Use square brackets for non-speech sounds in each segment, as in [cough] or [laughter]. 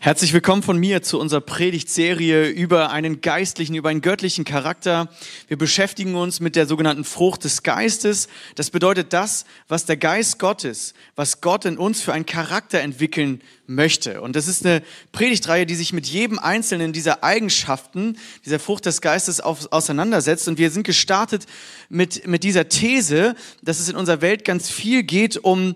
Herzlich willkommen von mir zu unserer Predigtserie über einen geistlichen, über einen göttlichen Charakter. Wir beschäftigen uns mit der sogenannten Frucht des Geistes. Das bedeutet das, was der Geist Gottes, was Gott in uns für einen Charakter entwickeln möchte. Und das ist eine Predigtreihe, die sich mit jedem einzelnen dieser Eigenschaften, dieser Frucht des Geistes auf, auseinandersetzt. Und wir sind gestartet mit, mit dieser These, dass es in unserer Welt ganz viel geht um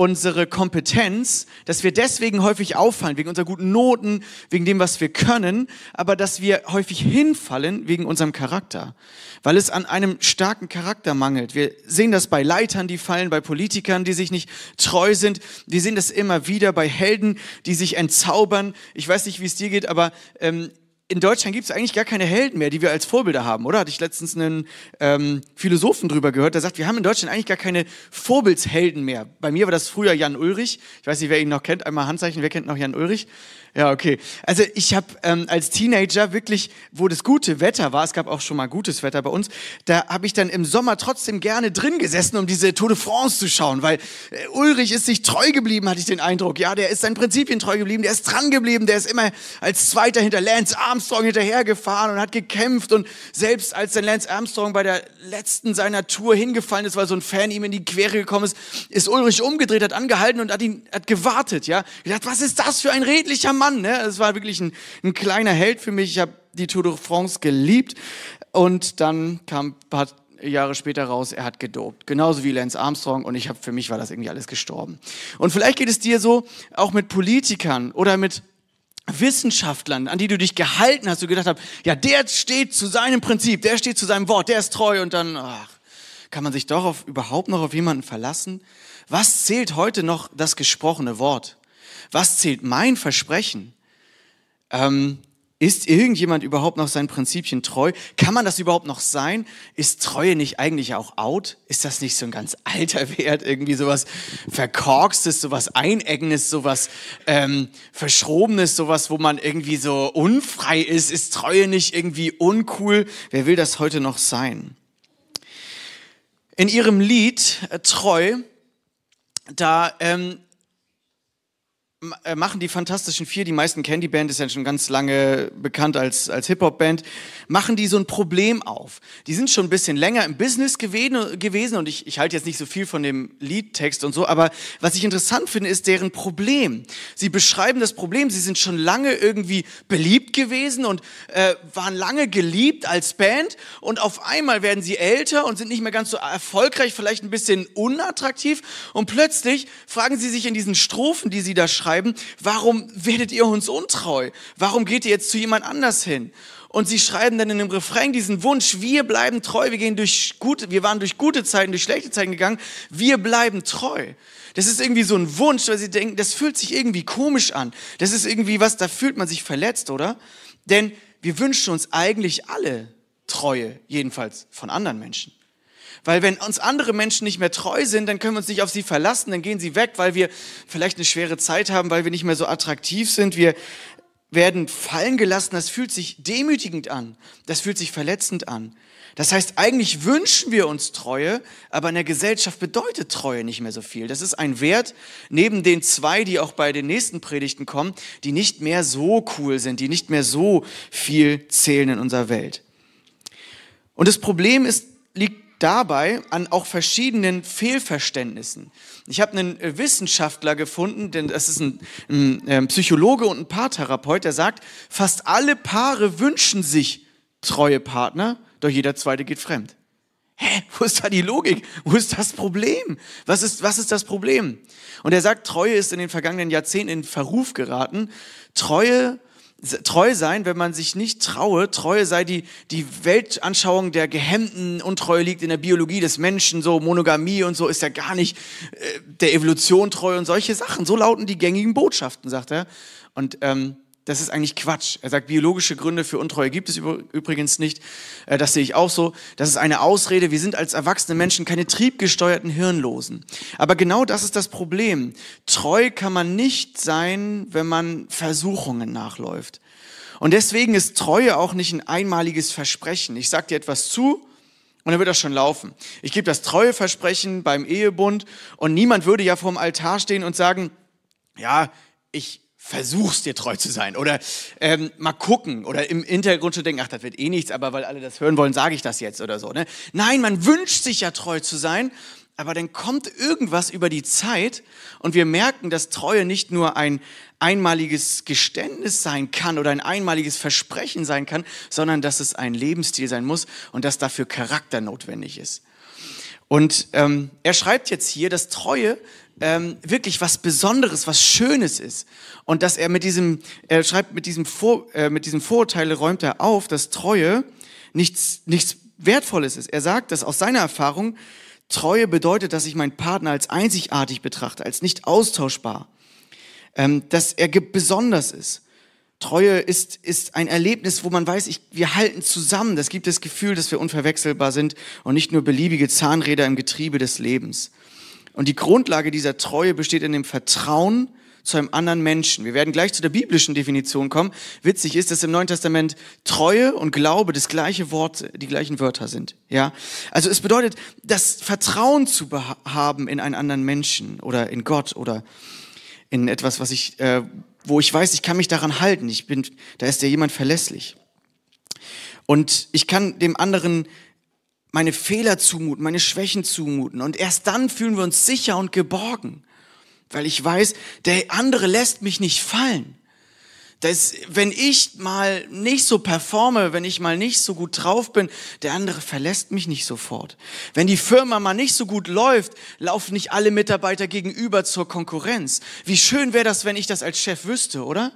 unsere Kompetenz, dass wir deswegen häufig auffallen, wegen unserer guten Noten, wegen dem, was wir können, aber dass wir häufig hinfallen wegen unserem Charakter, weil es an einem starken Charakter mangelt. Wir sehen das bei Leitern, die fallen, bei Politikern, die sich nicht treu sind. Wir sehen das immer wieder bei Helden, die sich entzaubern. Ich weiß nicht, wie es dir geht, aber ähm, in Deutschland gibt es eigentlich gar keine Helden mehr, die wir als Vorbilder haben, oder? Hatte ich letztens einen ähm, Philosophen drüber gehört, der sagt, wir haben in Deutschland eigentlich gar keine Vorbildshelden mehr. Bei mir war das früher Jan Ulrich. Ich weiß nicht, wer ihn noch kennt. Einmal Handzeichen, wer kennt noch Jan Ulrich? Ja, okay. Also ich habe ähm, als Teenager wirklich, wo das gute Wetter war, es gab auch schon mal gutes Wetter bei uns, da habe ich dann im Sommer trotzdem gerne drin gesessen, um diese Tour de France zu schauen, weil äh, Ulrich ist sich treu geblieben, hatte ich den Eindruck. Ja, der ist seinen Prinzipien treu geblieben, der ist dran geblieben, der ist immer als Zweiter hinter Lance Armstrong hinterhergefahren und hat gekämpft und selbst als dann Lance Armstrong bei der letzten seiner Tour hingefallen ist, weil so ein Fan ihm in die Quere gekommen ist, ist Ulrich umgedreht, hat angehalten und hat ihn hat gewartet. Ja, ich dachte, was ist das für ein redlicher Mann? Ne? Es war wirklich ein, ein kleiner Held für mich. Ich habe die Tour de France geliebt und dann kam ein paar Jahre später raus, er hat gedopt. Genauso wie Lance Armstrong und ich habe für mich war das irgendwie alles gestorben. Und vielleicht geht es dir so auch mit Politikern oder mit Wissenschaftlern, an die du dich gehalten hast, du gedacht hast, ja, der steht zu seinem Prinzip, der steht zu seinem Wort, der ist treu und dann, ach, kann man sich doch auf, überhaupt noch auf jemanden verlassen? Was zählt heute noch das gesprochene Wort? Was zählt mein Versprechen? Ähm, ist irgendjemand überhaupt noch seinen Prinzipien treu? Kann man das überhaupt noch sein? Ist Treue nicht eigentlich auch out? Ist das nicht so ein ganz alter Wert? Irgendwie sowas Verkorkstes, sowas Einengendes, sowas ähm, Verschrobenes, sowas, wo man irgendwie so unfrei ist? Ist Treue nicht irgendwie uncool? Wer will das heute noch sein? In ihrem Lied äh, Treu, da ähm, äh, machen die Fantastischen Vier, die meisten kennen die Band, ist ja schon ganz lange bekannt als, als Hip-Hop-Band, machen die so ein Problem auf. Die sind schon ein bisschen länger im Business gewesen, gewesen und ich, ich halte jetzt nicht so viel von dem Liedtext und so, aber was ich interessant finde, ist deren Problem. Sie beschreiben das Problem, sie sind schon lange irgendwie beliebt gewesen und äh, waren lange geliebt als Band und auf einmal werden sie älter und sind nicht mehr ganz so erfolgreich, vielleicht ein bisschen unattraktiv und plötzlich fragen sie sich in diesen Strophen, die sie da schreiben, schreiben, warum werdet ihr uns untreu? Warum geht ihr jetzt zu jemand anders hin? Und sie schreiben dann in dem Refrain diesen Wunsch, wir bleiben treu, wir gehen durch gute, wir waren durch gute Zeiten, durch schlechte Zeiten gegangen, wir bleiben treu. Das ist irgendwie so ein Wunsch, weil sie denken, das fühlt sich irgendwie komisch an. Das ist irgendwie was, da fühlt man sich verletzt, oder? Denn wir wünschen uns eigentlich alle Treue, jedenfalls von anderen Menschen. Weil wenn uns andere Menschen nicht mehr treu sind, dann können wir uns nicht auf sie verlassen, dann gehen sie weg, weil wir vielleicht eine schwere Zeit haben, weil wir nicht mehr so attraktiv sind. Wir werden fallen gelassen. Das fühlt sich demütigend an. Das fühlt sich verletzend an. Das heißt, eigentlich wünschen wir uns Treue, aber in der Gesellschaft bedeutet Treue nicht mehr so viel. Das ist ein Wert neben den zwei, die auch bei den nächsten Predigten kommen, die nicht mehr so cool sind, die nicht mehr so viel zählen in unserer Welt. Und das Problem ist, liegt dabei an auch verschiedenen Fehlverständnissen. Ich habe einen äh, Wissenschaftler gefunden, denn das ist ein, ein, ähm, Psychologe und ein Paartherapeut, der sagt, fast alle Paare wünschen sich treue Partner, doch jeder zweite geht fremd. Hä, wo ist da die Logik? Wo ist das Problem? Was ist, was ist das Problem? Und er sagt, Treue ist in den vergangenen Jahrzehnten in Verruf geraten. Treue treu sein, wenn man sich nicht traue. Treue sei die, die Weltanschauung der Gehemmten. Untreue liegt in der Biologie des Menschen. So Monogamie und so ist ja gar nicht äh, der Evolution treu und solche Sachen. So lauten die gängigen Botschaften, sagt er. Und ähm, das ist eigentlich Quatsch. Er sagt, biologische Gründe für Untreue gibt es übrigens nicht. Äh, das sehe ich auch so. Das ist eine Ausrede. Wir sind als erwachsene Menschen keine triebgesteuerten Hirnlosen. Aber genau das ist das Problem. Treu kann man nicht sein, wenn man Versuchungen nachläuft. Und deswegen ist Treue auch nicht ein einmaliges Versprechen. Ich sage dir etwas zu und dann wird das schon laufen. Ich gebe das Treueversprechen beim Ehebund und niemand würde ja vorm Altar stehen und sagen, ja, ich versuchst dir treu zu sein oder ähm, mal gucken oder im Hintergrund schon denken, ach, das wird eh nichts, aber weil alle das hören wollen, sage ich das jetzt oder so. Ne? Nein, man wünscht sich ja treu zu sein, aber dann kommt irgendwas über die Zeit und wir merken, dass Treue nicht nur ein einmaliges Geständnis sein kann oder ein einmaliges Versprechen sein kann, sondern dass es ein Lebensstil sein muss und dass dafür Charakter notwendig ist. Und ähm, er schreibt jetzt hier, dass Treue ähm, wirklich was Besonderes, was Schönes ist. Und dass er mit diesem, er schreibt, mit diesem, Vor, äh, mit diesem Vorurteil räumt er auf, dass Treue nichts, nichts Wertvolles ist. Er sagt, dass aus seiner Erfahrung Treue bedeutet, dass ich meinen Partner als einzigartig betrachte, als nicht austauschbar, ähm, dass er besonders ist. Treue ist, ist ein Erlebnis, wo man weiß, ich, wir halten zusammen. Das gibt das Gefühl, dass wir unverwechselbar sind und nicht nur beliebige Zahnräder im Getriebe des Lebens. Und die Grundlage dieser Treue besteht in dem Vertrauen zu einem anderen Menschen. Wir werden gleich zu der biblischen Definition kommen. Witzig ist, dass im Neuen Testament Treue und Glaube das gleiche Wort, die gleichen Wörter sind. Ja, also es bedeutet, das Vertrauen zu haben in einen anderen Menschen oder in Gott oder in etwas, was ich, äh, wo ich weiß, ich kann mich daran halten. Ich bin, da ist ja jemand verlässlich. Und ich kann dem anderen meine Fehler zumuten, meine Schwächen zumuten. Und erst dann fühlen wir uns sicher und geborgen, weil ich weiß, der andere lässt mich nicht fallen. Das, wenn ich mal nicht so performe, wenn ich mal nicht so gut drauf bin, der andere verlässt mich nicht sofort. Wenn die Firma mal nicht so gut läuft, laufen nicht alle Mitarbeiter gegenüber zur Konkurrenz. Wie schön wäre das, wenn ich das als Chef wüsste, oder?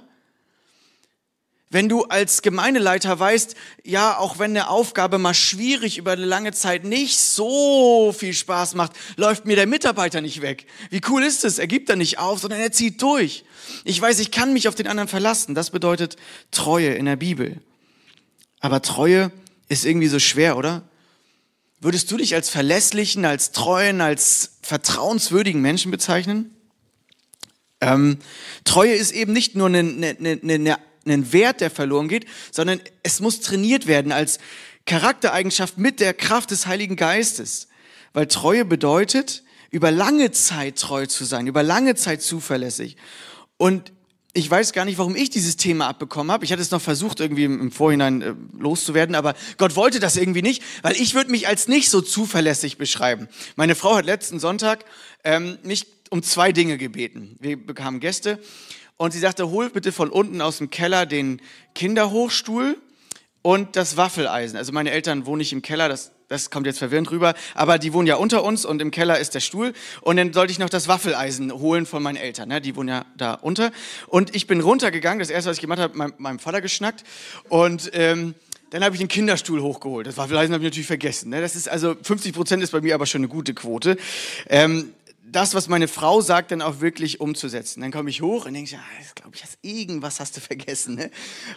Wenn du als Gemeindeleiter weißt, ja, auch wenn eine Aufgabe mal schwierig über eine lange Zeit nicht so viel Spaß macht, läuft mir der Mitarbeiter nicht weg. Wie cool ist es? Er gibt da nicht auf, sondern er zieht durch. Ich weiß, ich kann mich auf den anderen verlassen. Das bedeutet Treue in der Bibel. Aber Treue ist irgendwie so schwer, oder? Würdest du dich als verlässlichen, als treuen, als vertrauenswürdigen Menschen bezeichnen? Ähm, Treue ist eben nicht nur eine, eine, eine, eine einen Wert, der verloren geht, sondern es muss trainiert werden als Charaktereigenschaft mit der Kraft des Heiligen Geistes. Weil Treue bedeutet, über lange Zeit treu zu sein, über lange Zeit zuverlässig. Und ich weiß gar nicht, warum ich dieses Thema abbekommen habe. Ich hatte es noch versucht, irgendwie im, Vorhinein äh, loszuwerden, aber Gott wollte das irgendwie nicht, weil ich würde mich als nicht so zuverlässig beschreiben. Meine Frau hat letzten Sonntag ähm, mich um zwei Dinge gebeten. Wir bekamen Gäste und sie sagte, hol bitte von unten aus dem Keller den Kinderhochstuhl und das Waffeleisen. Also meine Eltern wohnen nicht im Keller, das, das kommt jetzt verwirrend rüber, aber die wohnen ja unter uns und im Keller ist der Stuhl. Und dann sollte ich noch das Waffeleisen holen von meinen Eltern, ne? die wohnen ja da unter. Und ich bin runtergegangen, das erste, was ich gemacht habe, mein, meinem Vater geschnackt und... Ähm, dann habe ich den Kinderstuhl hochgeholt. Das Waffeleisen habe ich natürlich vergessen. Ne? Das ist also 50 Prozent ist bei mir aber schon eine gute Quote. Ähm, das, was meine Frau sagt, dann auch wirklich umzusetzen. Dann komme ich hoch und denke, ja, das glaube ich, hast, irgendwas hast du vergessen. Ne?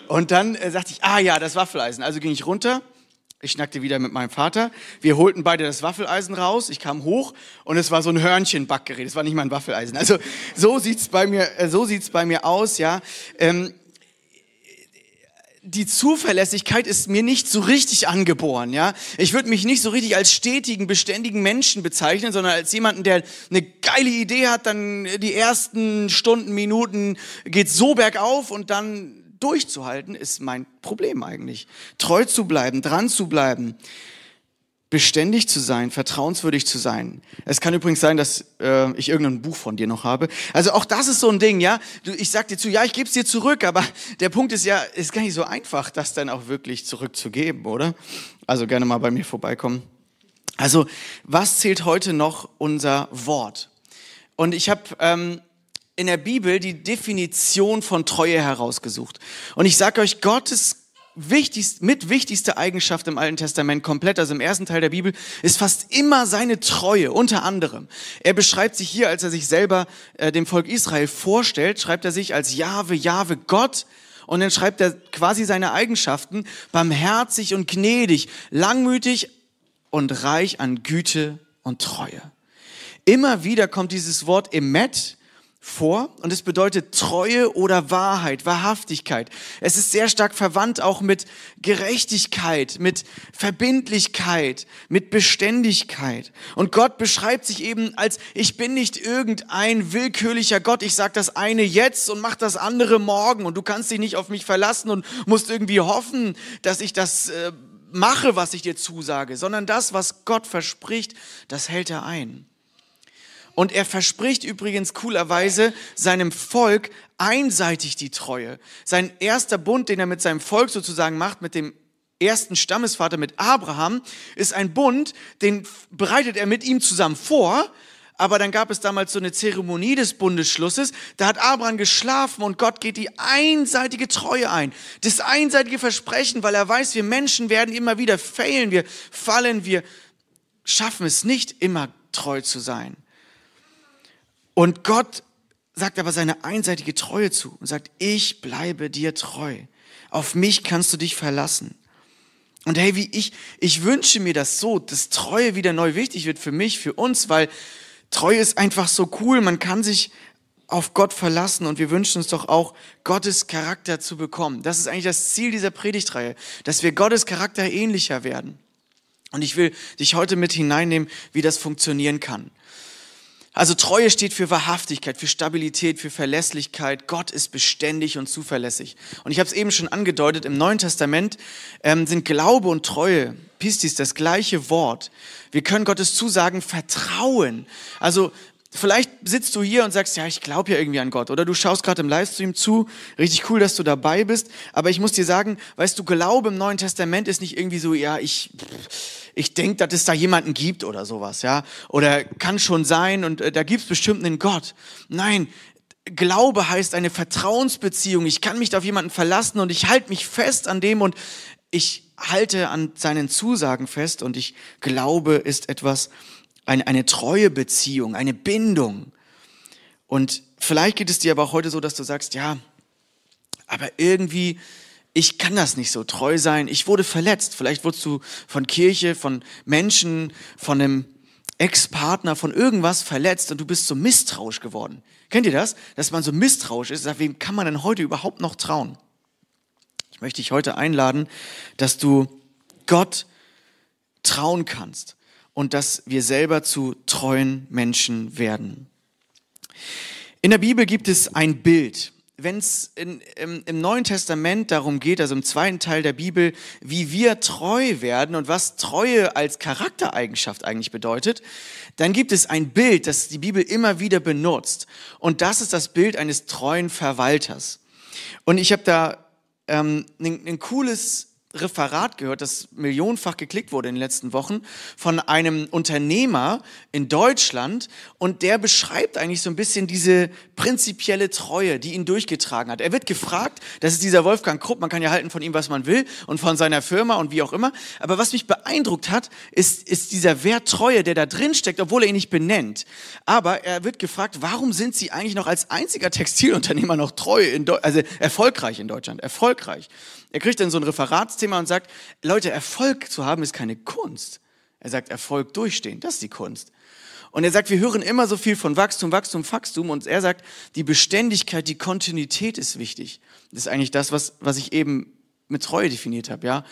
Und dann äh, sagte ich, ah ja, das Waffeleisen. Also ging ich runter, ich schnackte wieder mit meinem Vater. Wir holten beide das Waffeleisen raus. Ich kam hoch und es war so ein Hörnchenbackgerät. Es war nicht mal ein Waffeleisen. Also so sieht's bei mir, äh, so sieht's bei mir aus, ja. Ähm, die Zuverlässigkeit ist mir nicht so richtig angeboren, ja. Ich würde mich nicht so richtig als stetigen, beständigen Menschen bezeichnen, sondern als jemanden, der eine geile Idee hat, dann die ersten Stunden, Minuten geht so bergauf und dann durchzuhalten, ist mein Problem eigentlich. Treu zu bleiben, dran zu bleiben beständig zu sein, vertrauenswürdig zu sein. Es kann übrigens sein, dass äh, ich irgendein Buch von dir noch habe. Also auch das ist so ein Ding, ja. Du, ich sag dir zu, ja, ich gebe es dir zurück, aber der Punkt ist ja, ist gar nicht so einfach, das dann auch wirklich zurückzugeben, oder? Also gerne mal bei mir vorbeikommen. Also was zählt heute noch unser Wort? Und ich habe ähm, in der Bibel die Definition von Treue herausgesucht. Und ich sage euch, Gottes wichtigst, mit wichtigste Eigenschaft im Alten Testament komplett, also im ersten Teil der Bibel, ist fast immer seine Treue, unter anderem. Er beschreibt sich hier, als er sich selber äh, dem Volk Israel vorstellt, schreibt er sich als Jahwe, Jahwe Gott, und dann schreibt er quasi seine Eigenschaften, barmherzig und gnädig, langmütig und reich an Güte und Treue. Immer wieder kommt dieses Wort Emet vor und es bedeutet Treue oder Wahrheit, Wahrhaftigkeit. Es ist sehr stark verwandt auch mit Gerechtigkeit, mit Verbindlichkeit, mit Beständigkeit. Und Gott beschreibt sich eben als, ich bin nicht irgendein willkürlicher Gott, ich sage das eine jetzt und mach das andere morgen und du kannst dich nicht auf mich verlassen und musst irgendwie hoffen, dass ich das äh, mache, was ich dir zusage, sondern das, was Gott verspricht, das hält er ein. Und er verspricht übrigens coolerweise seinem Volk einseitig die Treue. Sein erster Bund, den er mit seinem Volk sozusagen macht, mit dem ersten Stammesvater, mit Abraham, ist ein Bund, den bereitet er mit ihm zusammen vor. Aber dann gab es damals so eine Zeremonie des Bundesschlusses. Da hat Abraham geschlafen und Gott geht die einseitige Treue ein. Das einseitige Versprechen, weil er weiß, wir Menschen werden immer wieder failen, wir fallen, wir schaffen es nicht immer treu zu sein. Und Gott sagt aber seine einseitige Treue zu und sagt, ich bleibe dir treu. Auf mich kannst du dich verlassen. Und hey, wie ich, ich wünsche mir das so, dass Treue wieder neu wichtig wird für mich, für uns, weil Treue ist einfach so cool. Man kann sich auf Gott verlassen und wir wünschen uns doch auch, Gottes Charakter zu bekommen. Das ist eigentlich das Ziel dieser Predigtreihe, dass wir Gottes Charakter ähnlicher werden. Und ich will dich heute mit hineinnehmen, wie das funktionieren kann. Also Treue steht für Wahrhaftigkeit, für Stabilität, für Verlässlichkeit. Gott ist beständig und zuverlässig. Und ich habe es eben schon angedeutet, im Neuen Testament ähm, sind Glaube und Treue, Pistis, das gleiche Wort. Wir können Gottes Zusagen vertrauen. Also Vielleicht sitzt du hier und sagst, ja, ich glaube ja irgendwie an Gott. Oder du schaust gerade im Livestream zu. Richtig cool, dass du dabei bist. Aber ich muss dir sagen, weißt du, Glaube im Neuen Testament ist nicht irgendwie so, ja, ich, ich denke, dass es da jemanden gibt oder sowas, ja. Oder kann schon sein und äh, da gibt es bestimmt einen Gott. Nein, Glaube heißt eine Vertrauensbeziehung. Ich kann mich auf jemanden verlassen und ich halte mich fest an dem und ich halte an seinen Zusagen fest und ich glaube ist etwas, eine, eine treue Beziehung, eine Bindung. Und vielleicht geht es dir aber auch heute so, dass du sagst, ja, aber irgendwie, ich kann das nicht so treu sein. Ich wurde verletzt. Vielleicht wurdest du von Kirche, von Menschen, von einem Ex-Partner, von irgendwas verletzt und du bist so misstrauisch geworden. Kennt ihr das? Dass man so misstrauisch ist. Sagt, wem kann man denn heute überhaupt noch trauen? Ich möchte dich heute einladen, dass du Gott trauen kannst und dass wir selber zu treuen Menschen werden. In der Bibel gibt es ein Bild. Wenn es im, im Neuen Testament darum geht, also im zweiten Teil der Bibel, wie wir treu werden und was Treue als Charaktereigenschaft eigentlich bedeutet, dann gibt es ein Bild, das die Bibel immer wieder benutzt. Und das ist das Bild eines treuen Verwalters. Und ich habe da ähm, ein, ein cooles Referat gehört, das millionenfach geklickt wurde in den letzten Wochen, von einem Unternehmer in Deutschland und der beschreibt eigentlich so ein bisschen diese prinzipielle Treue, die ihn durchgetragen hat. Er wird gefragt, das ist dieser Wolfgang Krupp, man kann ja halten von ihm, was man will und von seiner Firma und wie auch immer, aber was mich beeindruckt hat, ist, ist dieser Wert Treue, der da drin steckt, obwohl er ihn nicht benennt. Aber er wird gefragt, warum sind Sie eigentlich noch als einziger Textilunternehmer noch treu, in also erfolgreich in Deutschland, erfolgreich. Er kriegt dann so ein Referatsthema und sagt, Leute, Erfolg zu haben ist keine Kunst. Er sagt, Erfolg durchstehen, das ist die Kunst. Und er sagt, wir hören immer so viel von Wachstum, Wachstum, Wachstum. Und er sagt, die Beständigkeit, die Kontinuität ist wichtig. Das ist eigentlich das, was, was ich eben mit Treue definiert habe, ja.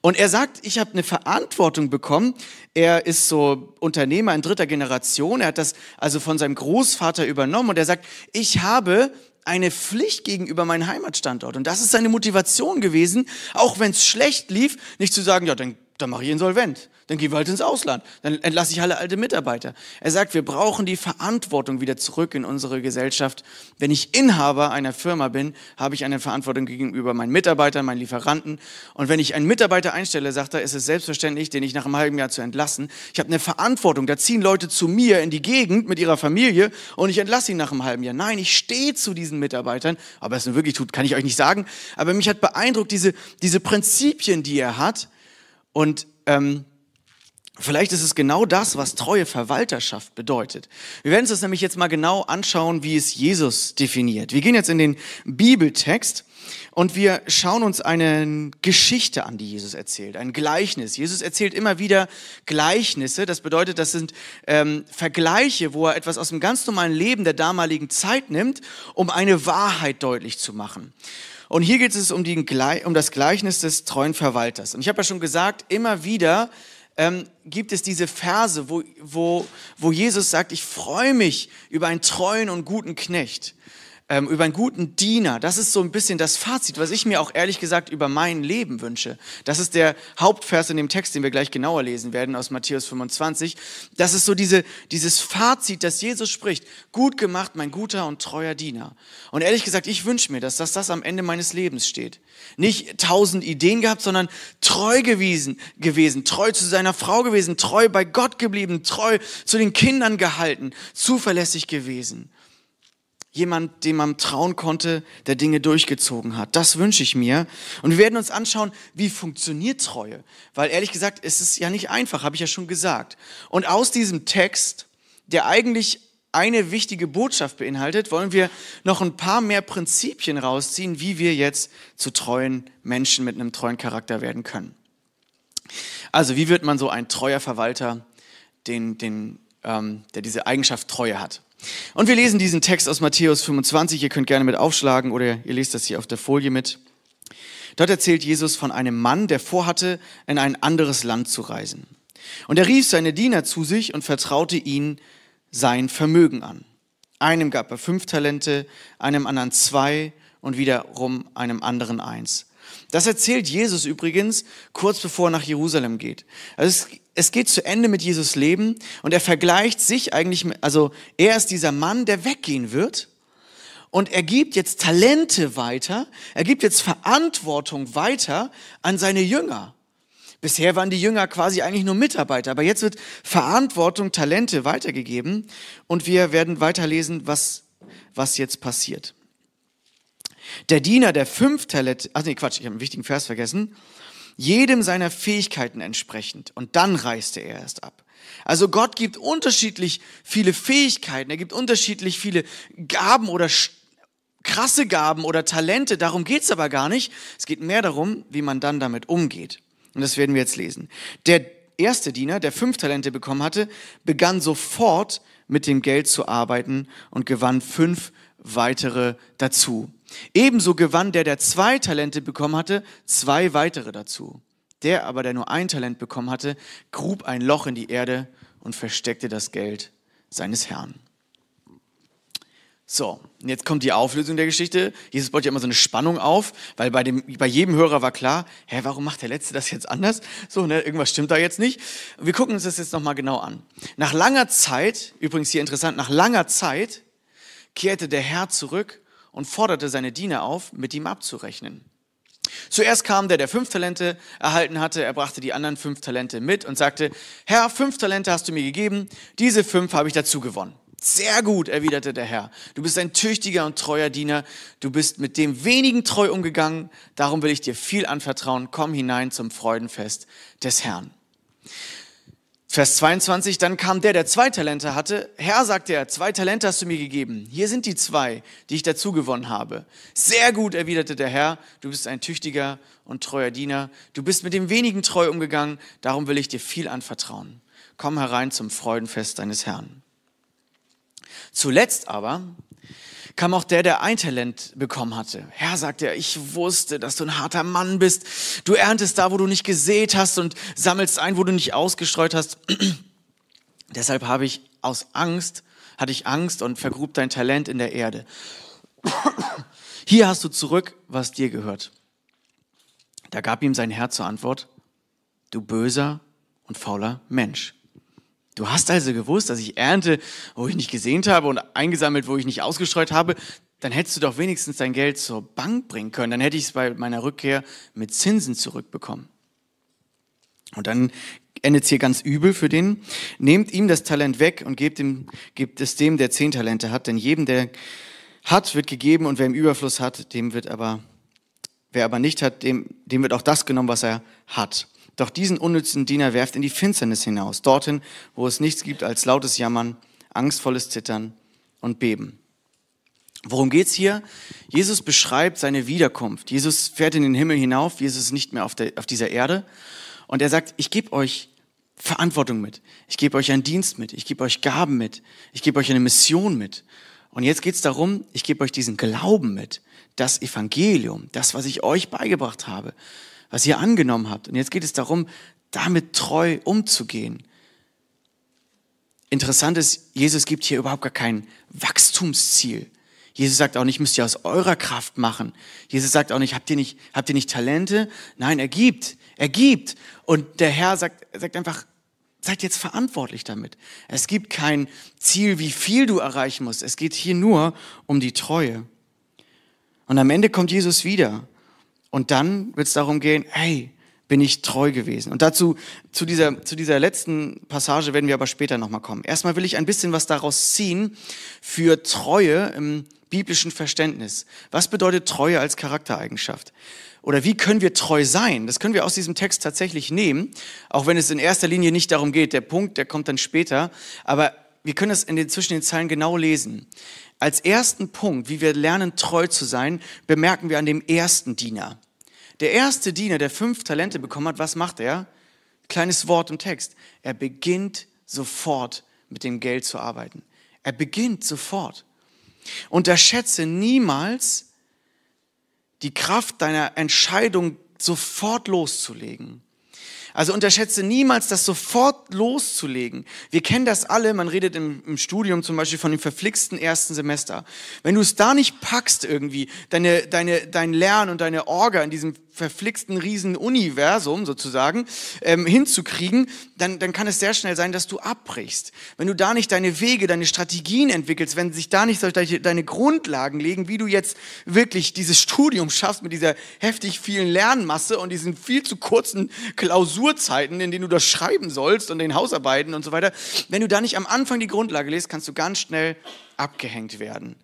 Und er sagt, ich habe eine Verantwortung bekommen. Er ist so Unternehmer in dritter Generation. Er hat das also von seinem Großvater übernommen. Und er sagt, ich habe eine Pflicht gegenüber meinem Heimatstandort. Und das ist seine Motivation gewesen, auch wenn es schlecht lief, nicht zu sagen, ja, dann, dann mache ich insolvent. Dann gehen wir halt ins Ausland. Dann entlasse ich alle alte Mitarbeiter. Er sagt, wir brauchen die Verantwortung wieder zurück in unsere Gesellschaft. Wenn ich Inhaber einer Firma bin, habe ich eine Verantwortung gegenüber meinen Mitarbeitern, meinen Lieferanten. Und wenn ich einen Mitarbeiter einstelle, sagt er, ist es selbstverständlich, den ich nach einem halben Jahr zu entlassen. Ich habe eine Verantwortung. Da ziehen Leute zu mir in die Gegend mit ihrer Familie und ich entlasse ihn nach einem halben Jahr. Nein, ich stehe zu diesen Mitarbeitern. Aber es nun wirklich tut, kann ich euch nicht sagen. Aber mich hat beeindruckt diese, diese Prinzipien, die er hat. Und ähm, Vielleicht ist es genau das, was treue Verwalterschaft bedeutet. Wir werden uns das nämlich jetzt mal genau anschauen, wie es Jesus definiert. Wir gehen jetzt in den Bibeltext und wir schauen uns eine Geschichte an, die Jesus erzählt, ein Gleichnis. Jesus erzählt immer wieder Gleichnisse. Das bedeutet, das sind ähm, Vergleiche, wo er etwas aus dem ganz normalen Leben der damaligen Zeit nimmt, um eine Wahrheit deutlich zu machen. Und hier geht es um, die, um das Gleichnis des treuen Verwalters. Und ich habe ja schon gesagt, immer wieder ähm, gibt es diese Verse, wo, wo, wo Jesus sagt, ich freue mich über einen treuen und guten Knecht ähm, über einen guten Diener. Das ist so ein bisschen das Fazit, was ich mir auch ehrlich gesagt über mein Leben wünsche. Das ist der Hauptvers in dem Text, den wir gleich genauer lesen werden aus Matthäus 25. Das ist so diese, dieses Fazit, das Jesus spricht. Gut gemacht, mein guter und treuer Diener. Und ehrlich gesagt, ich wünsche mir, dass das, das am Ende meines Lebens steht. Nicht tausend Ideen gehabt, sondern treu gewesen, gewesen, treu zu seiner Frau gewesen, treu bei Gott geblieben, treu zu den Kindern gehalten, zuverlässig gewesen jemand, dem man trauen konnte, der Dinge durchgezogen hat. Das wünsche ich mir. Und wir werden uns anschauen, wie funktioniert Treue. Weil ehrlich gesagt, es ist ja nicht einfach, habe ich ja schon gesagt. Und aus diesem Text, der eigentlich eine wichtige Botschaft beinhaltet, wollen wir noch ein paar mehr Prinzipien rausziehen, wie wir jetzt zu treuen Menschen mit einem treuen Charakter werden können. Also, wie wird man so ein treuer Verwalter, den, den, ähm, der diese Eigenschaft Treue hat? Und wir lesen diesen Text aus Matthäus 25. Ihr könnt gerne mit aufschlagen oder ihr lest das hier auf der Folie mit. Dort erzählt Jesus von einem Mann, der vorhatte, in ein anderes Land zu reisen. Und er rief seine Diener zu sich und vertraute ihnen sein Vermögen an. Einem gab er fünf Talente, einem anderen zwei und wiederum einem anderen eins. Das erzählt Jesus übrigens kurz bevor er nach Jerusalem geht. Also es, es geht zu Ende mit Jesus Leben und er vergleicht sich eigentlich, mit, also er ist dieser Mann, der weggehen wird und er gibt jetzt Talente weiter, er gibt jetzt Verantwortung weiter an seine Jünger. Bisher waren die Jünger quasi eigentlich nur Mitarbeiter, aber jetzt wird Verantwortung, Talente weitergegeben und wir werden weiterlesen, was, was jetzt passiert. Der Diener, der fünf Talente, ach nee, Quatsch, ich habe einen wichtigen Vers vergessen, jedem seiner Fähigkeiten entsprechend. Und dann reiste er erst ab. Also Gott gibt unterschiedlich viele Fähigkeiten, er gibt unterschiedlich viele Gaben oder krasse Gaben oder Talente, darum geht's aber gar nicht. Es geht mehr darum, wie man dann damit umgeht. Und das werden wir jetzt lesen. Der erste Diener, der fünf Talente bekommen hatte, begann sofort mit dem Geld zu arbeiten und gewann fünf weitere dazu. Ebenso gewann der, der zwei Talente bekommen hatte, zwei weitere dazu. Der aber, der nur ein Talent bekommen hatte, grub ein Loch in die Erde und versteckte das Geld seines Herrn. So, und jetzt kommt die Auflösung der Geschichte. Jesus baut ja immer so eine Spannung auf, weil bei, dem, bei jedem Hörer war klar, hä, warum macht der Letzte das jetzt anders? So, ne, irgendwas stimmt da jetzt nicht. Wir gucken uns das jetzt nochmal genau an. Nach langer Zeit, übrigens hier interessant, nach langer Zeit kehrte der Herr zurück und forderte seine Diener auf, mit ihm abzurechnen. Zuerst kam der, der fünf Talente erhalten hatte, er brachte die anderen fünf Talente mit und sagte, Herr, fünf Talente hast du mir gegeben, diese fünf habe ich dazu gewonnen. Sehr gut, erwiderte der Herr. Du bist ein tüchtiger und treuer Diener. Du bist mit dem wenigen treu umgegangen. Darum will ich dir viel anvertrauen. Komm hinein zum Freudenfest des Herrn. Vers 22, dann kam der, der zwei Talente hatte. Herr, sagte er, zwei Talente hast du mir gegeben. Hier sind die zwei, die ich dazu gewonnen habe. Sehr gut, erwiderte der Herr, du bist ein tüchtiger und treuer Diener. Du bist mit dem wenigen treu umgegangen, darum will ich dir viel anvertrauen. Komm herein zum Freudenfest deines Herrn. Zuletzt aber kam auch der, der ein Talent bekommen hatte. Herr, sagt er, ich wusste, dass du ein harter Mann bist. Du erntest da, wo du nicht gesät hast und sammelst ein, wo du nicht ausgestreut hast. [clears throat] Deshalb habe ich aus Angst, hatte ich Angst und vergrub dein Talent in der Erde. [clears throat] Hier hast du zurück, was dir gehört. Da gab ihm sein Herr zur Antwort, du böser und fauler Mensch. Du hast also gewusst, dass ich ernte, wo ich nicht gesehnt habe und eingesammelt, wo ich nicht ausgestreut habe. Dann hättest du doch wenigstens dein Geld zur Bank bringen können. Dann hätte ich es bei meiner Rückkehr mit Zinsen zurückbekommen. Und dann endet es hier ganz übel für den. Nehmt ihm das Talent weg und gebt, ihm, gebt es dem, der zehn Talente hat. Denn jedem, der hat, wird gegeben und wer im Überfluss hat, dem wird aber, wer aber nicht hat, dem, dem wird auch das genommen, was er hat. Doch diesen unnützen Diener werft in die Finsternis hinaus, dorthin, wo es nichts gibt als lautes Jammern, angstvolles Zittern und Beben. Worum geht's hier? Jesus beschreibt seine Wiederkunft. Jesus fährt in den Himmel hinauf. Jesus ist nicht mehr auf, der, auf dieser Erde. Und er sagt, ich gebe euch Verantwortung mit. Ich gebe euch einen Dienst mit. Ich gebe euch Gaben mit. Ich gebe euch eine Mission mit. Und jetzt geht's darum, ich gebe euch diesen Glauben mit. Das Evangelium, das, was ich euch beigebracht habe, was ihr angenommen habt. Und jetzt geht es darum, damit treu umzugehen. Interessant ist, Jesus gibt hier überhaupt gar kein Wachstumsziel. Jesus sagt auch nicht, müsst ihr aus eurer Kraft machen. Jesus sagt auch nicht, habt ihr nicht, habt ihr nicht Talente? Nein, er gibt. Er gibt. Und der Herr sagt, sagt einfach, seid jetzt verantwortlich damit. Es gibt kein Ziel, wie viel du erreichen musst. Es geht hier nur um die Treue. Und am Ende kommt Jesus wieder. Und dann wird es darum gehen, hey, bin ich treu gewesen. Und dazu, zu dieser, zu dieser letzten Passage werden wir aber später nochmal kommen. Erstmal will ich ein bisschen was daraus ziehen für Treue im biblischen Verständnis. Was bedeutet Treue als Charaktereigenschaft? Oder wie können wir treu sein? Das können wir aus diesem Text tatsächlich nehmen, auch wenn es in erster Linie nicht darum geht. Der Punkt, der kommt dann später. Aber wir können es in den, zwischen den Zeilen genau lesen. Als ersten Punkt, wie wir lernen, treu zu sein, bemerken wir an dem ersten Diener. Der erste Diener, der fünf Talente bekommen hat, was macht er? Kleines Wort im Text. Er beginnt sofort mit dem Geld zu arbeiten. Er beginnt sofort. Unterschätze niemals die Kraft deiner Entscheidung, sofort loszulegen. Also unterschätze niemals, das sofort loszulegen. Wir kennen das alle, man redet im, im Studium zum Beispiel von dem verflixten ersten Semester. Wenn du es da nicht packst irgendwie, deine, deine, dein Lernen und deine Orga in diesem verflixten Riesenuniversum sozusagen ähm, hinzukriegen, dann, dann kann es sehr schnell sein, dass du abbrichst. Wenn du da nicht deine Wege, deine Strategien entwickelst, wenn sich da nicht solche, deine Grundlagen legen, wie du jetzt wirklich dieses Studium schaffst mit dieser heftig vielen Lernmasse und diesen viel zu kurzen Klausurzeiten, in denen du das schreiben sollst und den Hausarbeiten und so weiter, wenn du da nicht am Anfang die Grundlage legst, kannst du ganz schnell abgehängt werden.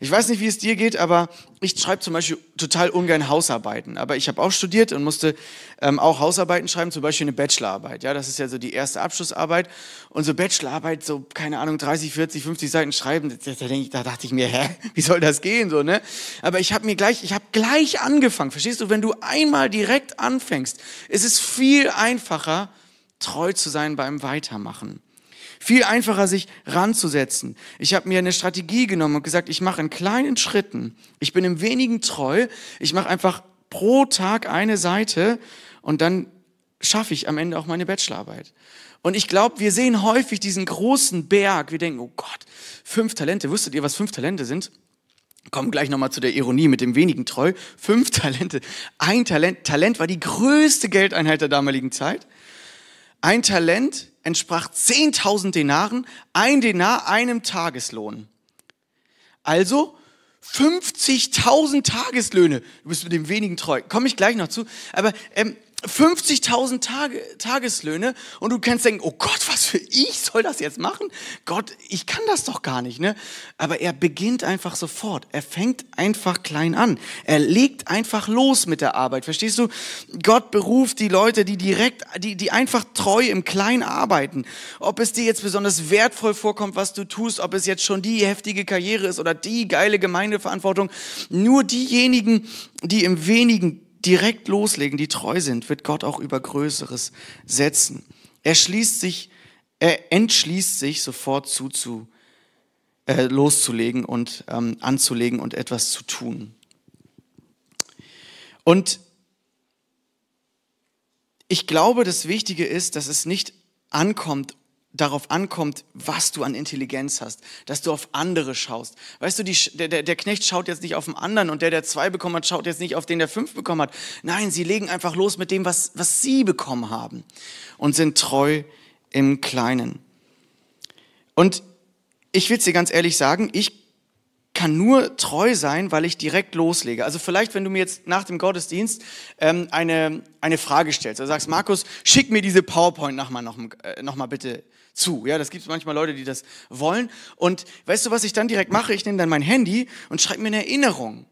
Ich weiß nicht, wie es dir geht, aber ich schreibe zum Beispiel total ungern Hausarbeiten. Aber ich habe auch studiert und musste ähm, auch Hausarbeiten schreiben, zum Beispiel eine Bachelorarbeit. Ja, das ist ja so die erste Abschlussarbeit. Und so Bachelorarbeit, so, keine Ahnung, 30, 40, 50 Seiten schreiben, da, da, da dachte ich mir, hä, [laughs] wie soll das gehen, so, ne? Aber ich habe mir gleich, ich habe gleich angefangen. Verstehst du, wenn du einmal direkt anfängst, ist es viel einfacher, treu zu sein beim Weitermachen. Viel einfacher, sich ranzusetzen. Ich habe mir eine Strategie genommen und gesagt, ich mache in kleinen Schritten. Ich bin im wenigen treu. Ich mache einfach pro Tag eine Seite und dann schaffe ich am Ende auch meine Bachelorarbeit. Und ich glaube, wir sehen häufig diesen großen Berg. Wir denken, oh Gott, fünf Talente. Wusstet ihr, was fünf Talente sind? Kommen gleich nochmal zu der Ironie mit dem wenigen Treu. Fünf Talente. Ein Talent. Talent war die größte Geldeinheit der damaligen Zeit. Ein Talent entsprach 10.000 Denaren, ein Denar einem Tageslohn. Also 50.000 Tageslöhne. Du bist mit dem wenigen treu. Komme ich gleich noch zu. Aber ähm, 50.000 Tage, Tageslöhne und du kannst denken, oh Gott, was für ich soll das jetzt machen? Gott, ich kann das doch gar nicht, ne? Aber er beginnt einfach sofort. Er fängt einfach klein an. Er legt einfach los mit der Arbeit. Verstehst du? Gott beruft die Leute, die direkt, die, die einfach treu im Kleinen arbeiten. Ob es dir jetzt besonders wertvoll vorkommt, was du tust, ob es jetzt schon die heftige Karriere ist oder die geile Gemeindeverantwortung. Nur diejenigen, die im wenigen direkt loslegen, die treu sind, wird Gott auch über Größeres setzen. Er schließt sich, er entschließt sich sofort zuzu, äh, loszulegen und ähm, anzulegen und etwas zu tun. Und ich glaube, das Wichtige ist, dass es nicht ankommt darauf ankommt, was du an Intelligenz hast, dass du auf andere schaust. Weißt du, die, der, der Knecht schaut jetzt nicht auf den anderen und der, der zwei bekommen hat, schaut jetzt nicht auf den, der fünf bekommen hat. Nein, sie legen einfach los mit dem, was, was sie bekommen haben und sind treu im Kleinen. Und ich will es dir ganz ehrlich sagen, ich kann nur treu sein, weil ich direkt loslege. Also vielleicht, wenn du mir jetzt nach dem Gottesdienst ähm, eine, eine Frage stellst, also sagst, Markus, schick mir diese PowerPoint nochmal noch, äh, noch mal bitte zu. Ja, das gibt es manchmal Leute, die das wollen. Und weißt du, was ich dann direkt mache? Ich nehme dann mein Handy und schreibe mir eine Erinnerung.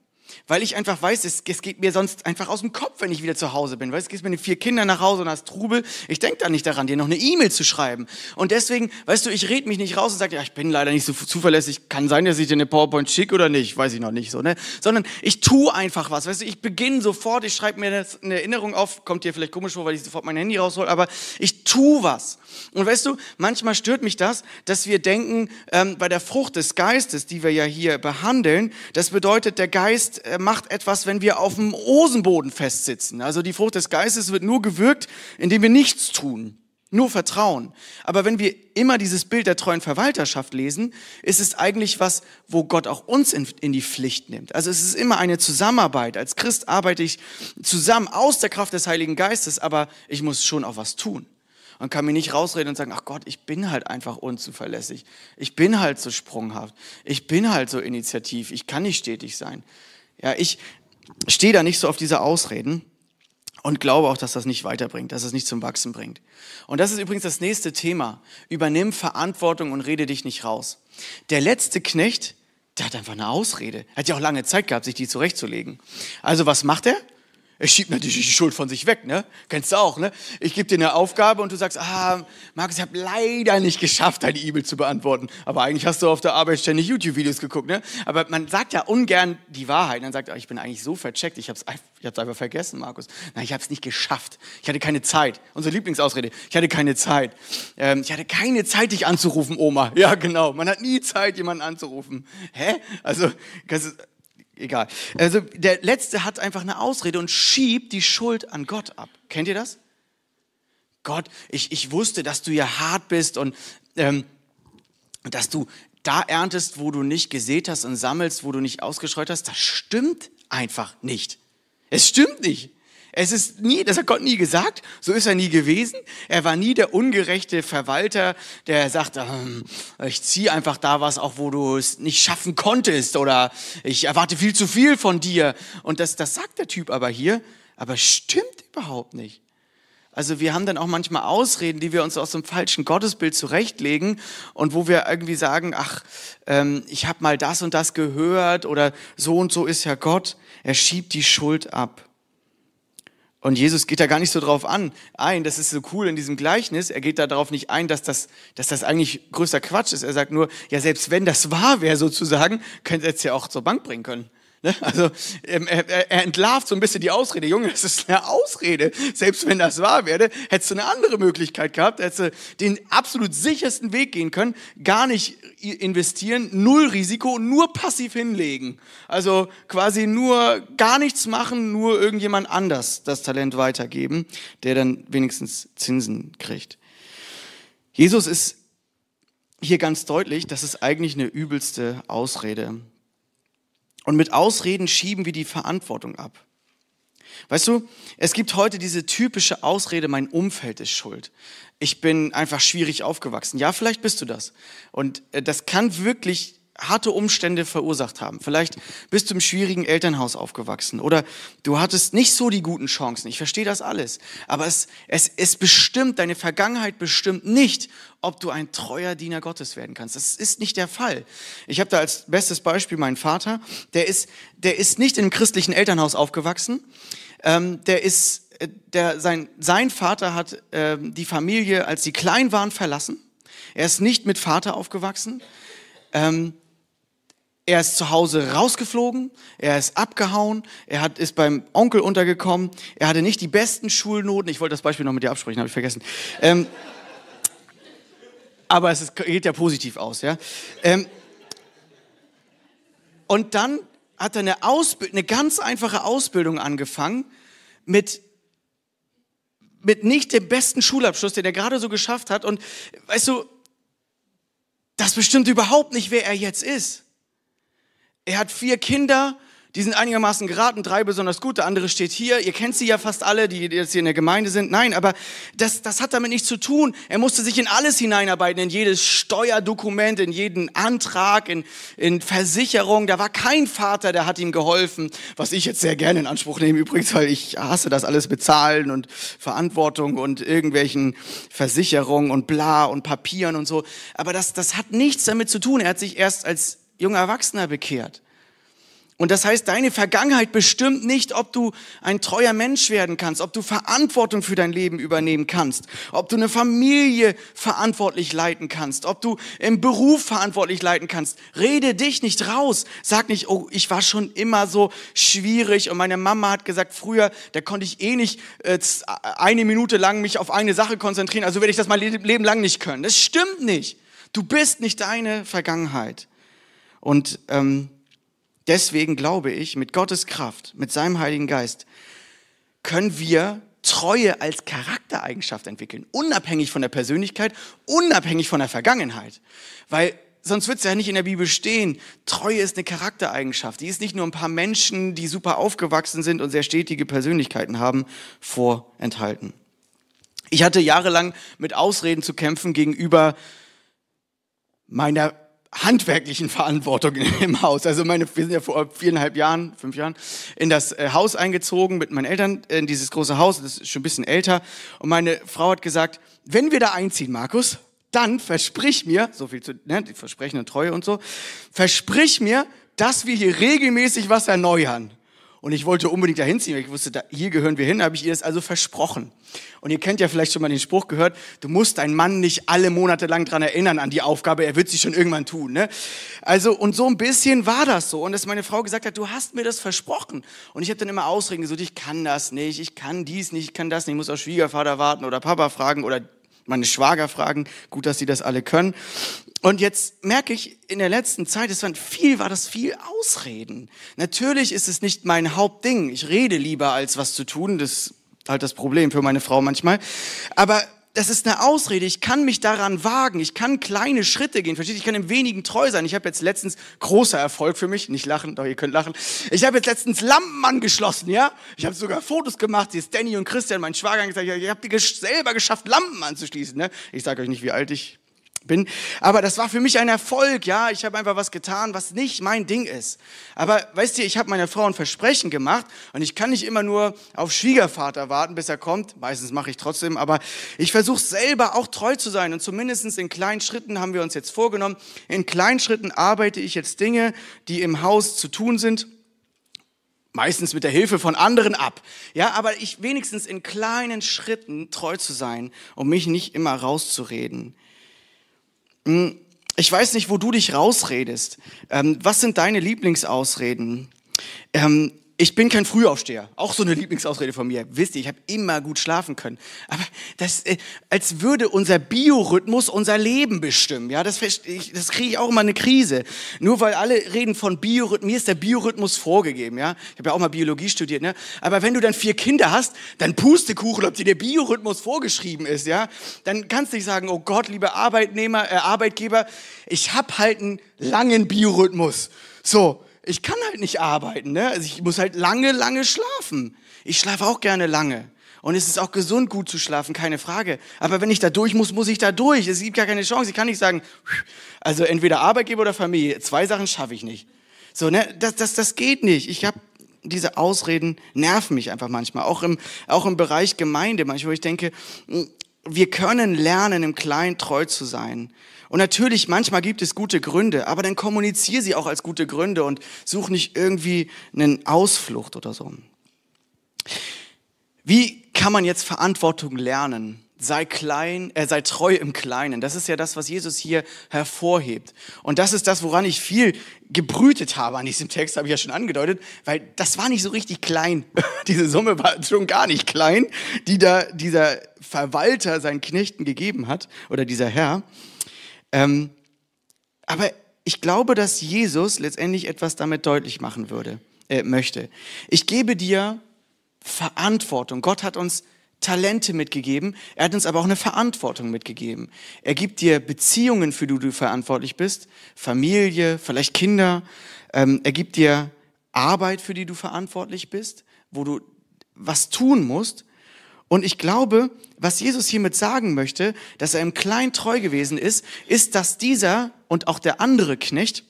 Weil ich einfach weiß, es, es, geht mir sonst einfach aus dem Kopf, wenn ich wieder zu Hause bin. Weißt du, gehst mit den vier Kindern nach Hause und hast Trubel. Ich denke da nicht daran, dir noch eine E-Mail zu schreiben. Und deswegen, weißt du, ich red mich nicht raus und sage, ja, ich bin leider nicht so zuverlässig. Kann sein, dass ich dir eine PowerPoint schicke oder nicht. Weiß ich noch nicht so, ne? Sondern ich tue einfach was. Weißt du, ich beginne sofort, ich schreibe mir eine Erinnerung auf. Kommt dir vielleicht komisch vor, weil ich sofort mein Handy raushol. Aber ich tue was. Und weißt du, manchmal stört mich das, dass wir denken, ähm, bei der Frucht des Geistes, die wir ja hier behandeln, das bedeutet, der Geist äh, macht etwas, wenn wir auf dem Rosenboden festsitzen. Also die Frucht des Geistes wird nur gewirkt, indem wir nichts tun. Nur Vertrauen. Aber wenn wir immer dieses Bild der treuen Verwalterschaft lesen, ist es eigentlich was, wo Gott auch uns in, in, die Pflicht nimmt. Also es ist immer eine Zusammenarbeit. Als Christ arbeite ich zusammen aus der Kraft des Heiligen Geistes, aber ich muss schon auch was tun und kann mir nicht rausreden und sagen, ach Gott, ich bin halt einfach unzuverlässig. Ich bin halt so sprunghaft. Ich bin halt so initiativ. Ich kann nicht stetig sein. Ja, ich stehe da nicht so auf diese Ausreden und glaube auch, dass das nicht weiterbringt, dass es nicht zum Wachsen bringt. Und das ist übrigens das nächste Thema. Übernimm Verantwortung und rede dich nicht raus. Der letzte Knecht, der hat einfach eine Ausrede. Er hat ja auch lange Zeit gehabt, sich die zurechtzulegen. Also was macht er? Er schiebt natürlich die Schuld von sich weg, ne? Kennst du auch, ne? Ich gebe dir eine Aufgabe und du sagst, ah, Markus, ich habe leider nicht geschafft, deine E-Mail zu beantworten. Aber eigentlich hast du auf der Arbeit ständig YouTube-Videos geguckt, ne? Aber man sagt ja ungern die Wahrheit. Man sagt, oh, ich bin eigentlich so vercheckt, ich habe es hab's einfach vergessen, Markus. Nein, ich habe es nicht geschafft. Ich hatte keine Zeit. Unsere Lieblingsausrede, ich hatte keine Zeit. Ähm, ich hatte keine Zeit, dich anzurufen, Oma. Ja, genau. Man hat nie Zeit, jemanden anzurufen. Hä? Also, das ist, egal. Also der Letzte hat einfach eine Ausrede und schiebt die Schuld an Gott ab. Kennt ihr das? Gott, ich, ich wusste, dass du ja hart bist und ähm, dass du da erntest, wo du nicht gesät hast und sammelst, wo du nicht ausgeschreut hast. Das stimmt einfach nicht. Es stimmt nicht. Es ist nie, das hat Gott nie gesagt, so ist er nie gewesen. Er war nie der ungerechte Verwalter, der sagt, ähm, ich ziehe einfach da was, auch wo du es nicht schaffen konntest oder ich erwarte viel zu viel von dir. Und das, das sagt der Typ aber hier, aber stimmt überhaupt nicht. Also wir haben dann auch manchmal Ausreden, die wir uns aus dem falschen Gottesbild zurechtlegen und wo wir irgendwie sagen, ach, ähm, ich habe mal das und das gehört oder so und so ist ja Gott. Er schiebt die Schuld ab. Und Jesus geht da gar nicht so drauf an, ein, das ist so cool in diesem Gleichnis, er geht da darauf nicht ein, dass das, dass das eigentlich größter Quatsch ist. Er sagt nur, ja, selbst wenn das wahr wäre sozusagen, könnte er es ja auch zur Bank bringen können. Ne? Also ähm, er, er entlarvt so ein bisschen die Ausrede. Junge, das ist eine Ausrede. Selbst wenn das wahr wäre, hättest du eine andere Möglichkeit gehabt, hättest du den absolut sichersten Weg gehen können, gar nicht investieren, null Risiko, nur passiv hinlegen. Also quasi nur gar nichts machen, nur irgendjemand anders das Talent weitergeben, der dann wenigstens Zinsen kriegt. Jesus ist hier ganz deutlich, das ist eigentlich eine übelste Ausrede. Und mit Ausreden schieben wir die Verantwortung ab. Weißt du, es gibt heute diese typische Ausrede, mein Umfeld ist schuld. Ich bin einfach schwierig aufgewachsen. Ja, vielleicht bist du das. Und äh, das kann wirklich harte Umstände verursacht haben. Vielleicht bist du im schwierigen Elternhaus aufgewachsen oder du hattest nicht so die guten Chancen. Ich verstehe das alles. Aber es, es, es bestimmt, deine Vergangenheit bestimmt nicht, ob du ein treuer Diener Gottes werden kannst. Das ist nicht der Fall. Ich habe da als bestes Beispiel meinen Vater. Der ist, der ist nicht einem christlichen Elternhaus aufgewachsen. Ähm, der ist, äh, der, sein, sein Vater hat äh, die Familie, als sie klein waren, verlassen. Er ist nicht mit Vater aufgewachsen. Ähm, er ist zu Hause rausgeflogen, er ist abgehauen, er hat, ist beim Onkel untergekommen, er hatte nicht die besten Schulnoten. Ich wollte das Beispiel noch mit dir absprechen, habe ich vergessen. Ähm, aber es ist, geht ja positiv aus, ja. Ähm, und dann hat er eine, Ausbild eine ganz einfache Ausbildung angefangen mit mit nicht dem besten Schulabschluss, den er gerade so geschafft hat. Und weißt du, das bestimmt überhaupt nicht, wer er jetzt ist. Er hat vier Kinder, die sind einigermaßen geraten, drei besonders gut, der andere steht hier. Ihr kennt sie ja fast alle, die jetzt hier in der Gemeinde sind. Nein, aber das, das hat damit nichts zu tun. Er musste sich in alles hineinarbeiten, in jedes Steuerdokument, in jeden Antrag, in, in Versicherung. Da war kein Vater, der hat ihm geholfen, was ich jetzt sehr gerne in Anspruch nehme übrigens, weil ich hasse das alles bezahlen und Verantwortung und irgendwelchen Versicherungen und bla und Papieren und so. Aber das, das hat nichts damit zu tun. Er hat sich erst als junger Erwachsener bekehrt. Und das heißt, deine Vergangenheit bestimmt nicht, ob du ein treuer Mensch werden kannst, ob du Verantwortung für dein Leben übernehmen kannst, ob du eine Familie verantwortlich leiten kannst, ob du im Beruf verantwortlich leiten kannst. Rede dich nicht raus. Sag nicht, oh, ich war schon immer so schwierig und meine Mama hat gesagt, früher, da konnte ich eh nicht äh, eine Minute lang mich auf eine Sache konzentrieren, also werde ich das mein Leben lang nicht können. Das stimmt nicht. Du bist nicht deine Vergangenheit. Und ähm, Deswegen glaube ich, mit Gottes Kraft, mit seinem Heiligen Geist, können wir Treue als Charaktereigenschaft entwickeln, unabhängig von der Persönlichkeit, unabhängig von der Vergangenheit. Weil sonst wird es ja nicht in der Bibel stehen. Treue ist eine Charaktereigenschaft. Die ist nicht nur ein paar Menschen, die super aufgewachsen sind und sehr stetige Persönlichkeiten haben, vorenthalten. Ich hatte jahrelang mit Ausreden zu kämpfen gegenüber meiner handwerklichen Verantwortung im Haus. Also meine, wir sind ja vor viereinhalb Jahren, fünf Jahren, in das äh, Haus eingezogen mit meinen Eltern, in dieses große Haus, das ist schon ein bisschen älter. Und meine Frau hat gesagt, wenn wir da einziehen, Markus, dann versprich mir, so viel zu, ne, die Versprechen und Treue und so, versprich mir, dass wir hier regelmäßig was erneuern. Und ich wollte unbedingt dahin ziehen, weil ich wusste, da, hier gehören wir hin, habe ich ihr das also versprochen. Und ihr kennt ja vielleicht schon mal den Spruch gehört, du musst deinen Mann nicht alle Monate lang dran erinnern an die Aufgabe, er wird sie schon irgendwann tun. Ne? Also, und so ein bisschen war das so. Und dass meine Frau gesagt hat, du hast mir das versprochen. Und ich habe dann immer Ausreden gesucht, ich kann das nicht, ich kann dies nicht, ich kann das nicht, ich muss auf Schwiegervater warten oder Papa fragen oder meine Schwager fragen. Gut, dass sie das alle können. Und jetzt merke ich in der letzten Zeit, es waren viel, war das viel Ausreden. Natürlich ist es nicht mein Hauptding. Ich rede lieber, als was zu tun. Das ist halt das Problem für meine Frau manchmal. Aber das ist eine Ausrede. Ich kann mich daran wagen. Ich kann kleine Schritte gehen. Versteht? Ich kann im wenigen treu sein. Ich habe jetzt letztens großer Erfolg für mich. Nicht lachen, doch ihr könnt lachen. Ich habe jetzt letztens Lampen angeschlossen, ja? Ich habe sogar Fotos gemacht. Hier ist Danny und Christian, mein Schwager, gesagt, ich habe selber geschafft, Lampen anzuschließen. Ne? Ich sage euch nicht, wie alt ich bin. Aber das war für mich ein Erfolg, ja. Ich habe einfach was getan, was nicht mein Ding ist. Aber weißt du, ich habe meiner Frau ein Versprechen gemacht und ich kann nicht immer nur auf Schwiegervater warten, bis er kommt. Meistens mache ich trotzdem, aber ich versuche selber auch treu zu sein und zumindest in kleinen Schritten haben wir uns jetzt vorgenommen. In kleinen Schritten arbeite ich jetzt Dinge, die im Haus zu tun sind meistens mit der Hilfe von anderen ab. Ja, aber ich wenigstens in kleinen Schritten treu zu sein, um mich nicht immer rauszureden. Hm, ich weiß nicht, wo du dich rausredest. Ähm, was sind deine Lieblingsausreden? Ähm, ich bin kein Frühaufsteher. Auch so eine Lieblingsausrede von mir. Wisst ihr, ich habe immer gut schlafen können. Aber das, äh, als würde unser Biorhythmus unser Leben bestimmen. Ja, das, das kriege ich auch immer eine Krise. Nur weil alle reden von Biorhythmus, mir ist der Biorhythmus vorgegeben. Ja, ich habe ja auch mal Biologie studiert. Ne? Aber wenn du dann vier Kinder hast, dann Pustekuchen, ob dir der Biorhythmus vorgeschrieben ist. Ja, dann kannst du nicht sagen, oh Gott, liebe Arbeitnehmer, äh, Arbeitgeber, ich habe halt einen langen Biorhythmus. So, ich kann halt nicht arbeiten. Ne? Also ich muss halt lange, lange schlafen. Ich schlafe auch gerne lange. Und es ist auch gesund, gut zu schlafen, keine Frage. Aber wenn ich da durch muss, muss ich da durch. Es gibt gar keine Chance. Ich kann nicht sagen, also entweder Arbeitgeber oder Familie. Zwei Sachen schaffe ich nicht. So, ne, das, das, das geht nicht. Ich habe diese Ausreden nerven mich einfach manchmal. Auch im, auch im Bereich Gemeinde manchmal, wo ich denke, wir können lernen, im Kleinen treu zu sein. Und natürlich, manchmal gibt es gute Gründe, aber dann kommuniziere sie auch als gute Gründe und such nicht irgendwie einen Ausflucht oder so. Wie kann man jetzt Verantwortung lernen? Sei klein, äh, sei treu im Kleinen. Das ist ja das, was Jesus hier hervorhebt. Und das ist das, woran ich viel gebrütet habe an diesem Text, habe ich ja schon angedeutet, weil das war nicht so richtig klein. [laughs] Diese Summe war schon gar nicht klein, die da dieser Verwalter seinen Knechten gegeben hat oder dieser Herr. Ähm, aber ich glaube, dass Jesus letztendlich etwas damit deutlich machen würde, äh, möchte. Ich gebe dir Verantwortung. Gott hat uns Talente mitgegeben, er hat uns aber auch eine Verantwortung mitgegeben. Er gibt dir Beziehungen, für die du verantwortlich bist, Familie, vielleicht Kinder. Ähm, er gibt dir Arbeit, für die du verantwortlich bist, wo du was tun musst. Und ich glaube, was Jesus hiermit sagen möchte, dass er im Klein treu gewesen ist, ist, dass dieser und auch der andere Knecht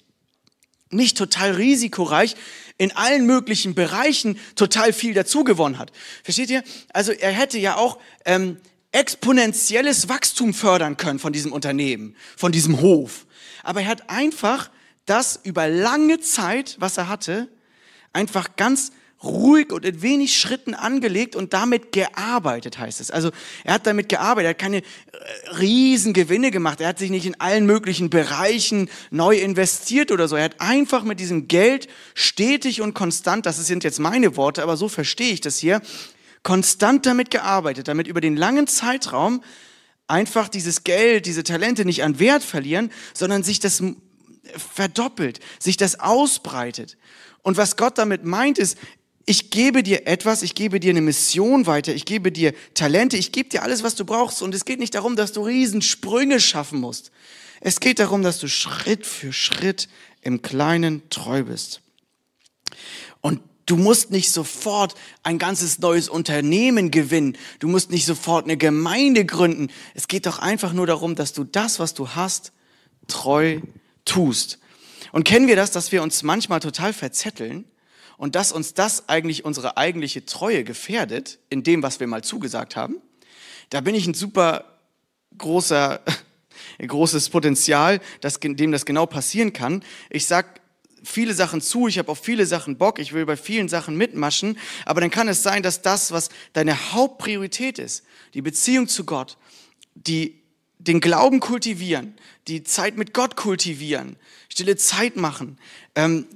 nicht total risikoreich in allen möglichen Bereichen total viel dazugewonnen hat. Versteht ihr? Also er hätte ja auch ähm, exponentielles Wachstum fördern können von diesem Unternehmen, von diesem Hof. Aber er hat einfach das über lange Zeit, was er hatte, einfach ganz ruhig und in wenig Schritten angelegt und damit gearbeitet, heißt es. Also er hat damit gearbeitet, er hat keine äh, riesen Gewinne gemacht, er hat sich nicht in allen möglichen Bereichen neu investiert oder so. Er hat einfach mit diesem Geld stetig und konstant, das sind jetzt meine Worte, aber so verstehe ich das hier, konstant damit gearbeitet, damit über den langen Zeitraum einfach dieses Geld, diese Talente nicht an Wert verlieren, sondern sich das verdoppelt, sich das ausbreitet. Und was Gott damit meint, ist, ich gebe dir etwas, ich gebe dir eine Mission weiter, ich gebe dir Talente, ich gebe dir alles, was du brauchst. Und es geht nicht darum, dass du Riesensprünge schaffen musst. Es geht darum, dass du Schritt für Schritt im Kleinen treu bist. Und du musst nicht sofort ein ganzes neues Unternehmen gewinnen. Du musst nicht sofort eine Gemeinde gründen. Es geht doch einfach nur darum, dass du das, was du hast, treu tust. Und kennen wir das, dass wir uns manchmal total verzetteln? Und dass uns das eigentlich unsere eigentliche Treue gefährdet in dem, was wir mal zugesagt haben, da bin ich ein super großer, [laughs] großes Potenzial, dass, dem das genau passieren kann. Ich sag viele Sachen zu, ich habe auf viele Sachen Bock, ich will bei vielen Sachen mitmaschen, aber dann kann es sein, dass das, was deine Hauptpriorität ist, die Beziehung zu Gott, die den Glauben kultivieren, die Zeit mit Gott kultivieren, stille Zeit machen, ähm,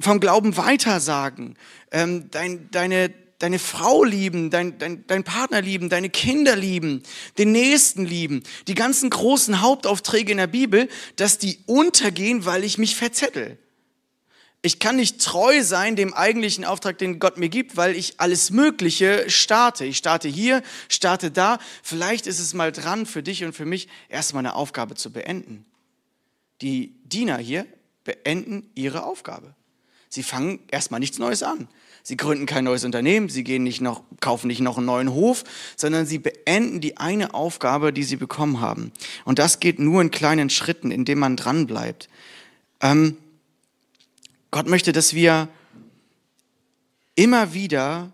vom Glauben weitersagen, ähm, dein, deine, deine Frau lieben, dein, dein, dein Partner lieben, deine Kinder lieben, den Nächsten lieben, die ganzen großen Hauptaufträge in der Bibel, dass die untergehen, weil ich mich verzettel. Ich kann nicht treu sein dem eigentlichen Auftrag, den Gott mir gibt, weil ich alles Mögliche starte. Ich starte hier, starte da. Vielleicht ist es mal dran für dich und für mich, erstmal eine Aufgabe zu beenden. Die Diener hier beenden ihre Aufgabe. Sie fangen erstmal nichts Neues an. Sie gründen kein neues Unternehmen, sie gehen nicht noch, kaufen nicht noch einen neuen Hof, sondern sie beenden die eine Aufgabe, die sie bekommen haben. Und das geht nur in kleinen Schritten, indem man dranbleibt. Ähm, Gott möchte, dass wir immer wieder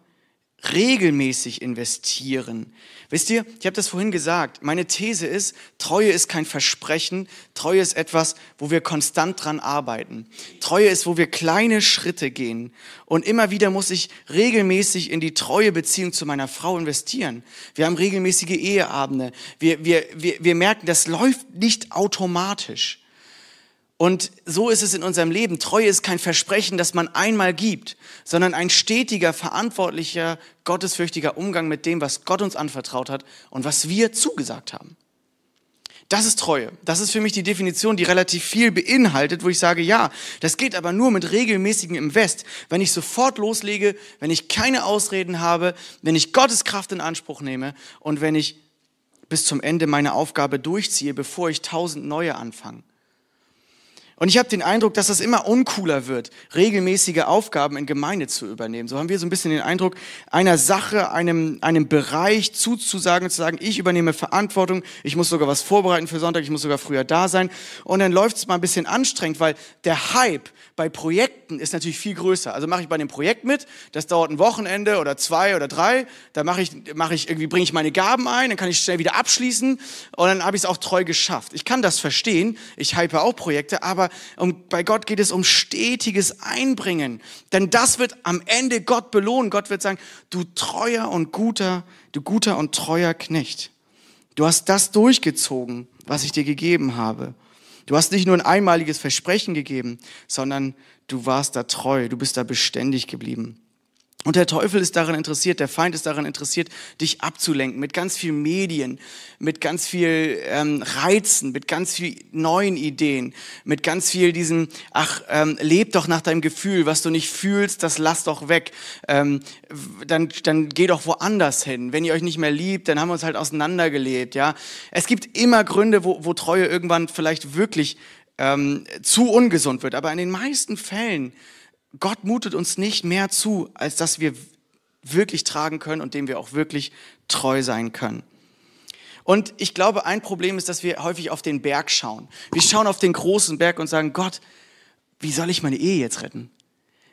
regelmäßig investieren. Wisst ihr, ich habe das vorhin gesagt, meine These ist, Treue ist kein Versprechen, Treue ist etwas, wo wir konstant dran arbeiten. Treue ist, wo wir kleine Schritte gehen. Und immer wieder muss ich regelmäßig in die treue Beziehung zu meiner Frau investieren. Wir haben regelmäßige Eheabende. Wir, wir, wir, wir merken, das läuft nicht automatisch. Und so ist es in unserem Leben. Treue ist kein Versprechen, das man einmal gibt, sondern ein stetiger, verantwortlicher, gottesfürchtiger Umgang mit dem, was Gott uns anvertraut hat und was wir zugesagt haben. Das ist Treue. Das ist für mich die Definition, die relativ viel beinhaltet, wo ich sage, ja, das geht aber nur mit regelmäßigem Invest. Wenn ich sofort loslege, wenn ich keine Ausreden habe, wenn ich Gottes Kraft in Anspruch nehme und wenn ich bis zum Ende meine Aufgabe durchziehe, bevor ich tausend neue anfange. Und ich habe den Eindruck, dass das immer uncooler wird, regelmäßige Aufgaben in Gemeinde zu übernehmen. So haben wir so ein bisschen den Eindruck, einer Sache, einem, einem Bereich zuzusagen, zu sagen, ich übernehme Verantwortung, ich muss sogar was vorbereiten für Sonntag, ich muss sogar früher da sein. Und dann läuft es mal ein bisschen anstrengend, weil der Hype bei Projekten ist natürlich viel größer. Also mache ich bei dem Projekt mit, das dauert ein Wochenende oder zwei oder drei, da mache ich, mache ich irgendwie, bringe ich meine Gaben ein, dann kann ich schnell wieder abschließen und dann habe ich es auch treu geschafft. Ich kann das verstehen, ich hype auch Projekte, aber um, bei Gott geht es um stetiges Einbringen. Denn das wird am Ende Gott belohnen. Gott wird sagen, du treuer und guter, du guter und treuer Knecht. Du hast das durchgezogen, was ich dir gegeben habe. Du hast nicht nur ein einmaliges Versprechen gegeben, sondern du warst da treu, du bist da beständig geblieben. Und der Teufel ist daran interessiert, der Feind ist daran interessiert, dich abzulenken mit ganz viel Medien, mit ganz viel ähm, Reizen, mit ganz viel neuen Ideen, mit ganz viel diesem, ach, ähm, leb doch nach deinem Gefühl, was du nicht fühlst, das lass doch weg, ähm, dann, dann geh doch woanders hin. Wenn ihr euch nicht mehr liebt, dann haben wir uns halt auseinandergelebt, ja. Es gibt immer Gründe, wo, wo Treue irgendwann vielleicht wirklich ähm, zu ungesund wird, aber in den meisten Fällen Gott mutet uns nicht mehr zu, als dass wir wirklich tragen können und dem wir auch wirklich treu sein können. Und ich glaube, ein Problem ist, dass wir häufig auf den Berg schauen. Wir schauen auf den großen Berg und sagen, Gott, wie soll ich meine Ehe jetzt retten?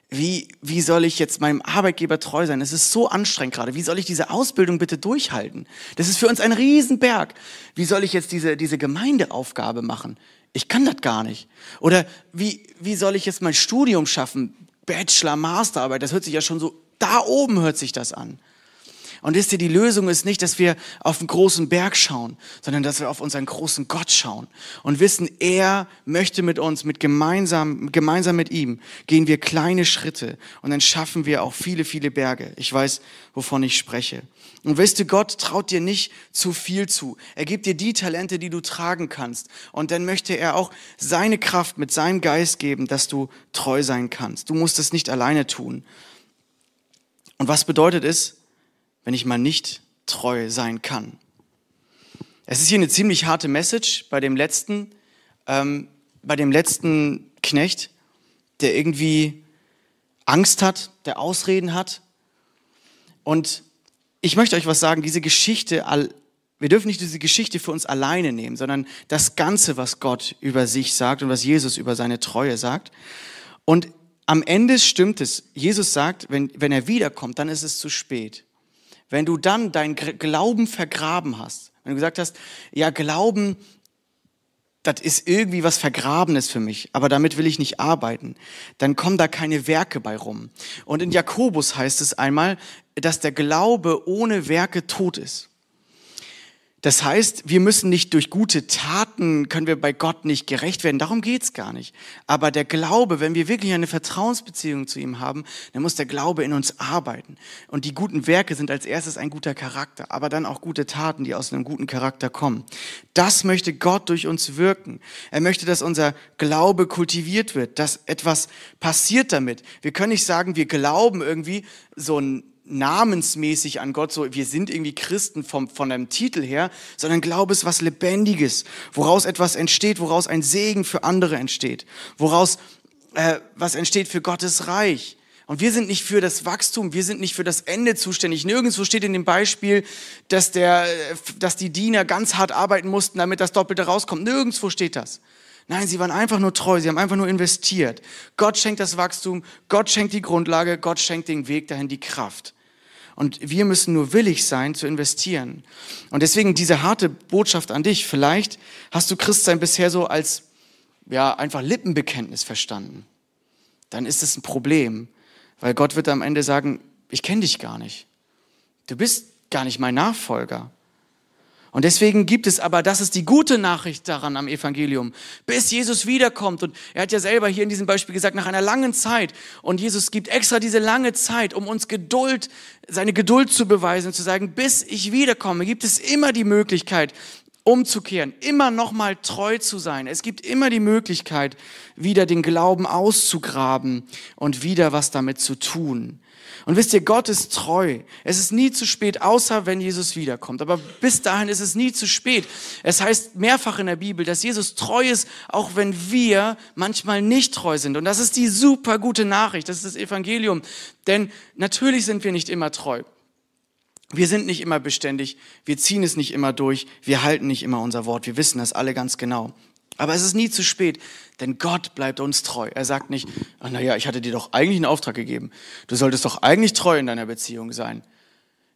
Wie, wie soll ich jetzt meinem Arbeitgeber treu sein? Es ist so anstrengend gerade. Wie soll ich diese Ausbildung bitte durchhalten? Das ist für uns ein Riesenberg. Wie soll ich jetzt diese, diese Gemeindeaufgabe machen? Ich kann das gar nicht. Oder wie, wie soll ich jetzt mein Studium schaffen? Bachelor, Masterarbeit, das hört sich ja schon so, da oben hört sich das an. Und wisst ihr, die Lösung ist nicht, dass wir auf einen großen Berg schauen, sondern dass wir auf unseren großen Gott schauen und wissen, er möchte mit uns, mit gemeinsam, gemeinsam mit ihm, gehen wir kleine Schritte und dann schaffen wir auch viele, viele Berge. Ich weiß, wovon ich spreche. Und wisst ihr, Gott traut dir nicht zu viel zu. Er gibt dir die Talente, die du tragen kannst. Und dann möchte er auch seine Kraft mit seinem Geist geben, dass du treu sein kannst. Du musst es nicht alleine tun. Und was bedeutet es, wenn ich mal nicht treu sein kann. Es ist hier eine ziemlich harte Message bei dem letzten, ähm, bei dem letzten Knecht, der irgendwie Angst hat, der Ausreden hat. Und ich möchte euch was sagen, diese Geschichte, wir dürfen nicht diese Geschichte für uns alleine nehmen, sondern das Ganze, was Gott über sich sagt und was Jesus über seine Treue sagt. Und am Ende stimmt es. Jesus sagt, wenn, wenn er wiederkommt, dann ist es zu spät. Wenn du dann dein Glauben vergraben hast, wenn du gesagt hast, ja, Glauben, das ist irgendwie was Vergrabenes für mich, aber damit will ich nicht arbeiten, dann kommen da keine Werke bei rum. Und in Jakobus heißt es einmal, dass der Glaube ohne Werke tot ist. Das heißt, wir müssen nicht durch gute Taten, können wir bei Gott nicht gerecht werden. Darum geht's gar nicht. Aber der Glaube, wenn wir wirklich eine Vertrauensbeziehung zu ihm haben, dann muss der Glaube in uns arbeiten. Und die guten Werke sind als erstes ein guter Charakter, aber dann auch gute Taten, die aus einem guten Charakter kommen. Das möchte Gott durch uns wirken. Er möchte, dass unser Glaube kultiviert wird, dass etwas passiert damit. Wir können nicht sagen, wir glauben irgendwie so ein namensmäßig an Gott, so wir sind irgendwie Christen vom, von einem Titel her, sondern Glaube ist was Lebendiges, woraus etwas entsteht, woraus ein Segen für andere entsteht, woraus äh, was entsteht für Gottes Reich. Und wir sind nicht für das Wachstum, wir sind nicht für das Ende zuständig. Nirgendwo steht in dem Beispiel, dass, der, dass die Diener ganz hart arbeiten mussten, damit das Doppelte rauskommt. Nirgendwo steht das. Nein, sie waren einfach nur treu, sie haben einfach nur investiert. Gott schenkt das Wachstum, Gott schenkt die Grundlage, Gott schenkt den Weg dahin, die Kraft. Und wir müssen nur willig sein zu investieren. Und deswegen diese harte Botschaft an dich. Vielleicht hast du Christsein bisher so als, ja, einfach Lippenbekenntnis verstanden. Dann ist es ein Problem, weil Gott wird am Ende sagen, ich kenne dich gar nicht. Du bist gar nicht mein Nachfolger. Und deswegen gibt es aber, das ist die gute Nachricht daran am Evangelium, bis Jesus wiederkommt. Und er hat ja selber hier in diesem Beispiel gesagt, nach einer langen Zeit. Und Jesus gibt extra diese lange Zeit, um uns Geduld, seine Geduld zu beweisen und zu sagen, bis ich wiederkomme, gibt es immer die Möglichkeit, umzukehren, immer nochmal treu zu sein. Es gibt immer die Möglichkeit, wieder den Glauben auszugraben und wieder was damit zu tun. Und wisst ihr, Gott ist treu. Es ist nie zu spät, außer wenn Jesus wiederkommt. Aber bis dahin ist es nie zu spät. Es heißt mehrfach in der Bibel, dass Jesus treu ist, auch wenn wir manchmal nicht treu sind. Und das ist die super gute Nachricht. Das ist das Evangelium. Denn natürlich sind wir nicht immer treu. Wir sind nicht immer beständig. Wir ziehen es nicht immer durch. Wir halten nicht immer unser Wort. Wir wissen das alle ganz genau. Aber es ist nie zu spät, denn Gott bleibt uns treu. Er sagt nicht, ach, naja, ich hatte dir doch eigentlich einen Auftrag gegeben. Du solltest doch eigentlich treu in deiner Beziehung sein.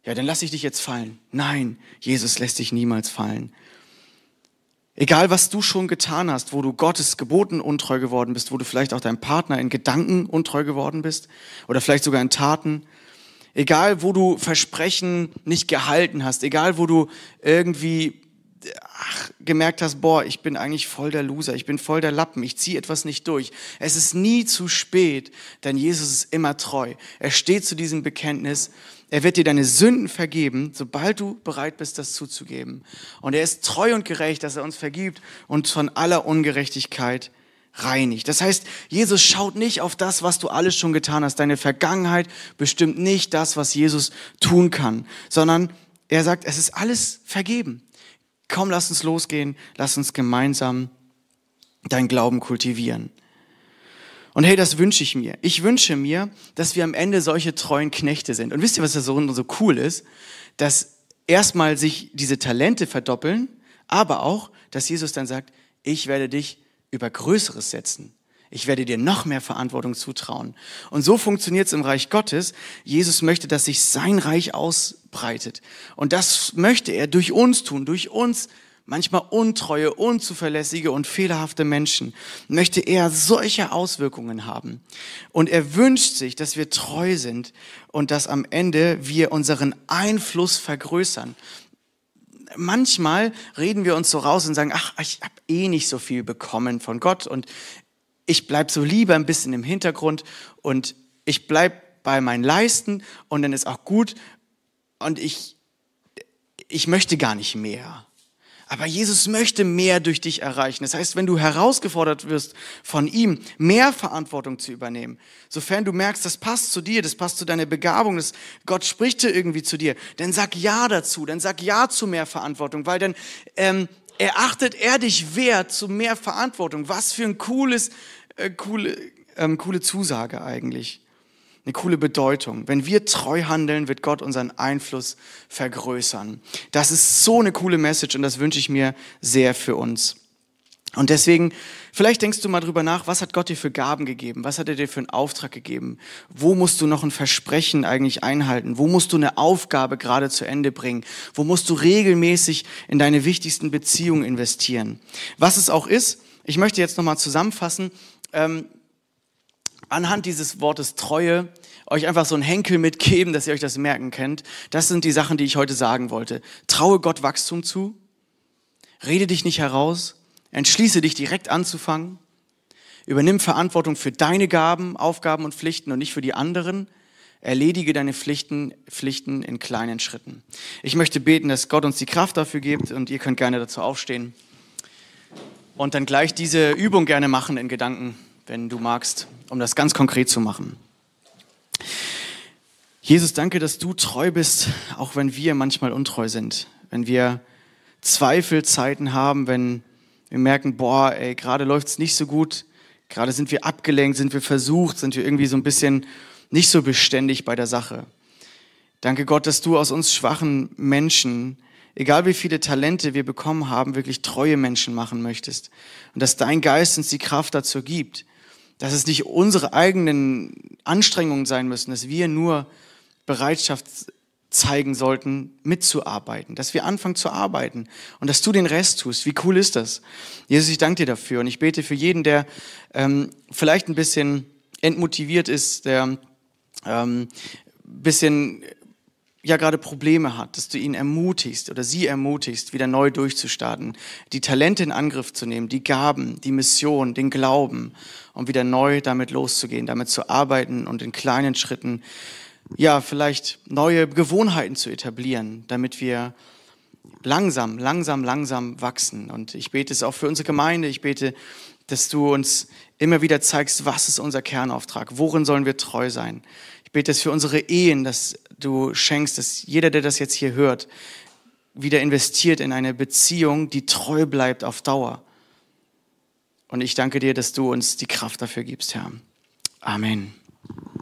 Ja, dann lass ich dich jetzt fallen. Nein, Jesus lässt dich niemals fallen. Egal, was du schon getan hast, wo du Gottes Geboten untreu geworden bist, wo du vielleicht auch deinem Partner in Gedanken untreu geworden bist oder vielleicht sogar in Taten, egal, wo du Versprechen nicht gehalten hast, egal, wo du irgendwie gemerkt hast, boah, ich bin eigentlich voll der Loser, ich bin voll der Lappen, ich ziehe etwas nicht durch. Es ist nie zu spät, denn Jesus ist immer treu. Er steht zu diesem Bekenntnis. Er wird dir deine Sünden vergeben, sobald du bereit bist, das zuzugeben. Und er ist treu und gerecht, dass er uns vergibt und von aller Ungerechtigkeit reinigt. Das heißt, Jesus schaut nicht auf das, was du alles schon getan hast. Deine Vergangenheit bestimmt nicht das, was Jesus tun kann, sondern er sagt, es ist alles vergeben. Komm, lass uns losgehen, lass uns gemeinsam dein Glauben kultivieren. Und hey, das wünsche ich mir. Ich wünsche mir, dass wir am Ende solche treuen Knechte sind. Und wisst ihr, was da so, so cool ist? Dass erstmal sich diese Talente verdoppeln, aber auch, dass Jesus dann sagt, ich werde dich über Größeres setzen. Ich werde dir noch mehr Verantwortung zutrauen. Und so funktioniert es im Reich Gottes. Jesus möchte, dass sich sein Reich ausbreitet. Und das möchte er durch uns tun, durch uns manchmal untreue, unzuverlässige und fehlerhafte Menschen, möchte er solche Auswirkungen haben. Und er wünscht sich, dass wir treu sind und dass am Ende wir unseren Einfluss vergrößern. Manchmal reden wir uns so raus und sagen, ach, ich habe eh nicht so viel bekommen von Gott und ich bleib so lieber ein bisschen im Hintergrund und ich bleib bei meinen Leisten und dann ist auch gut und ich, ich möchte gar nicht mehr. Aber Jesus möchte mehr durch dich erreichen. Das heißt, wenn du herausgefordert wirst von ihm, mehr Verantwortung zu übernehmen, sofern du merkst, das passt zu dir, das passt zu deiner Begabung, das, Gott spricht dir irgendwie zu dir, dann sag Ja dazu, dann sag Ja zu mehr Verantwortung, weil dann ähm, erachtet er dich wert zu mehr Verantwortung. Was für ein cooles, äh, coole, ähm, coole Zusage eigentlich eine coole Bedeutung. Wenn wir treu handeln, wird Gott unseren Einfluss vergrößern. Das ist so eine coole Message und das wünsche ich mir sehr für uns. Und deswegen, vielleicht denkst du mal drüber nach, was hat Gott dir für Gaben gegeben? Was hat er dir für einen Auftrag gegeben? Wo musst du noch ein Versprechen eigentlich einhalten? Wo musst du eine Aufgabe gerade zu Ende bringen? Wo musst du regelmäßig in deine wichtigsten Beziehungen investieren? Was es auch ist, ich möchte jetzt nochmal zusammenfassen. Ähm, anhand dieses Wortes Treue euch einfach so einen Henkel mitgeben, dass ihr euch das merken könnt. Das sind die Sachen, die ich heute sagen wollte. Traue Gott Wachstum zu. Rede dich nicht heraus. Entschließe dich direkt anzufangen. Übernimm Verantwortung für deine Gaben, Aufgaben und Pflichten und nicht für die anderen. Erledige deine Pflichten, Pflichten in kleinen Schritten. Ich möchte beten, dass Gott uns die Kraft dafür gibt und ihr könnt gerne dazu aufstehen und dann gleich diese Übung gerne machen in Gedanken wenn du magst, um das ganz konkret zu machen. Jesus, danke, dass du treu bist, auch wenn wir manchmal untreu sind. Wenn wir Zweifelzeiten haben, wenn wir merken, boah, ey, gerade läuft es nicht so gut, gerade sind wir abgelenkt, sind wir versucht, sind wir irgendwie so ein bisschen nicht so beständig bei der Sache. Danke Gott, dass du aus uns schwachen Menschen egal wie viele Talente wir bekommen haben, wirklich treue Menschen machen möchtest. Und dass dein Geist uns die Kraft dazu gibt dass es nicht unsere eigenen Anstrengungen sein müssen, dass wir nur Bereitschaft zeigen sollten, mitzuarbeiten, dass wir anfangen zu arbeiten und dass du den Rest tust. Wie cool ist das? Jesus, ich danke dir dafür und ich bete für jeden, der ähm, vielleicht ein bisschen entmotiviert ist, der ähm, bisschen ja gerade Probleme hat, dass du ihn ermutigst oder sie ermutigst, wieder neu durchzustarten, die Talente in Angriff zu nehmen, die Gaben, die Mission, den Glauben, um wieder neu damit loszugehen, damit zu arbeiten und in kleinen Schritten, ja, vielleicht neue Gewohnheiten zu etablieren, damit wir langsam, langsam, langsam wachsen. Und ich bete es auch für unsere Gemeinde. Ich bete, dass du uns immer wieder zeigst, was ist unser Kernauftrag, worin sollen wir treu sein. Ich bete es für unsere Ehen, dass du schenkst, dass jeder, der das jetzt hier hört, wieder investiert in eine Beziehung, die treu bleibt auf Dauer. Und ich danke dir, dass du uns die Kraft dafür gibst, Herr. Amen.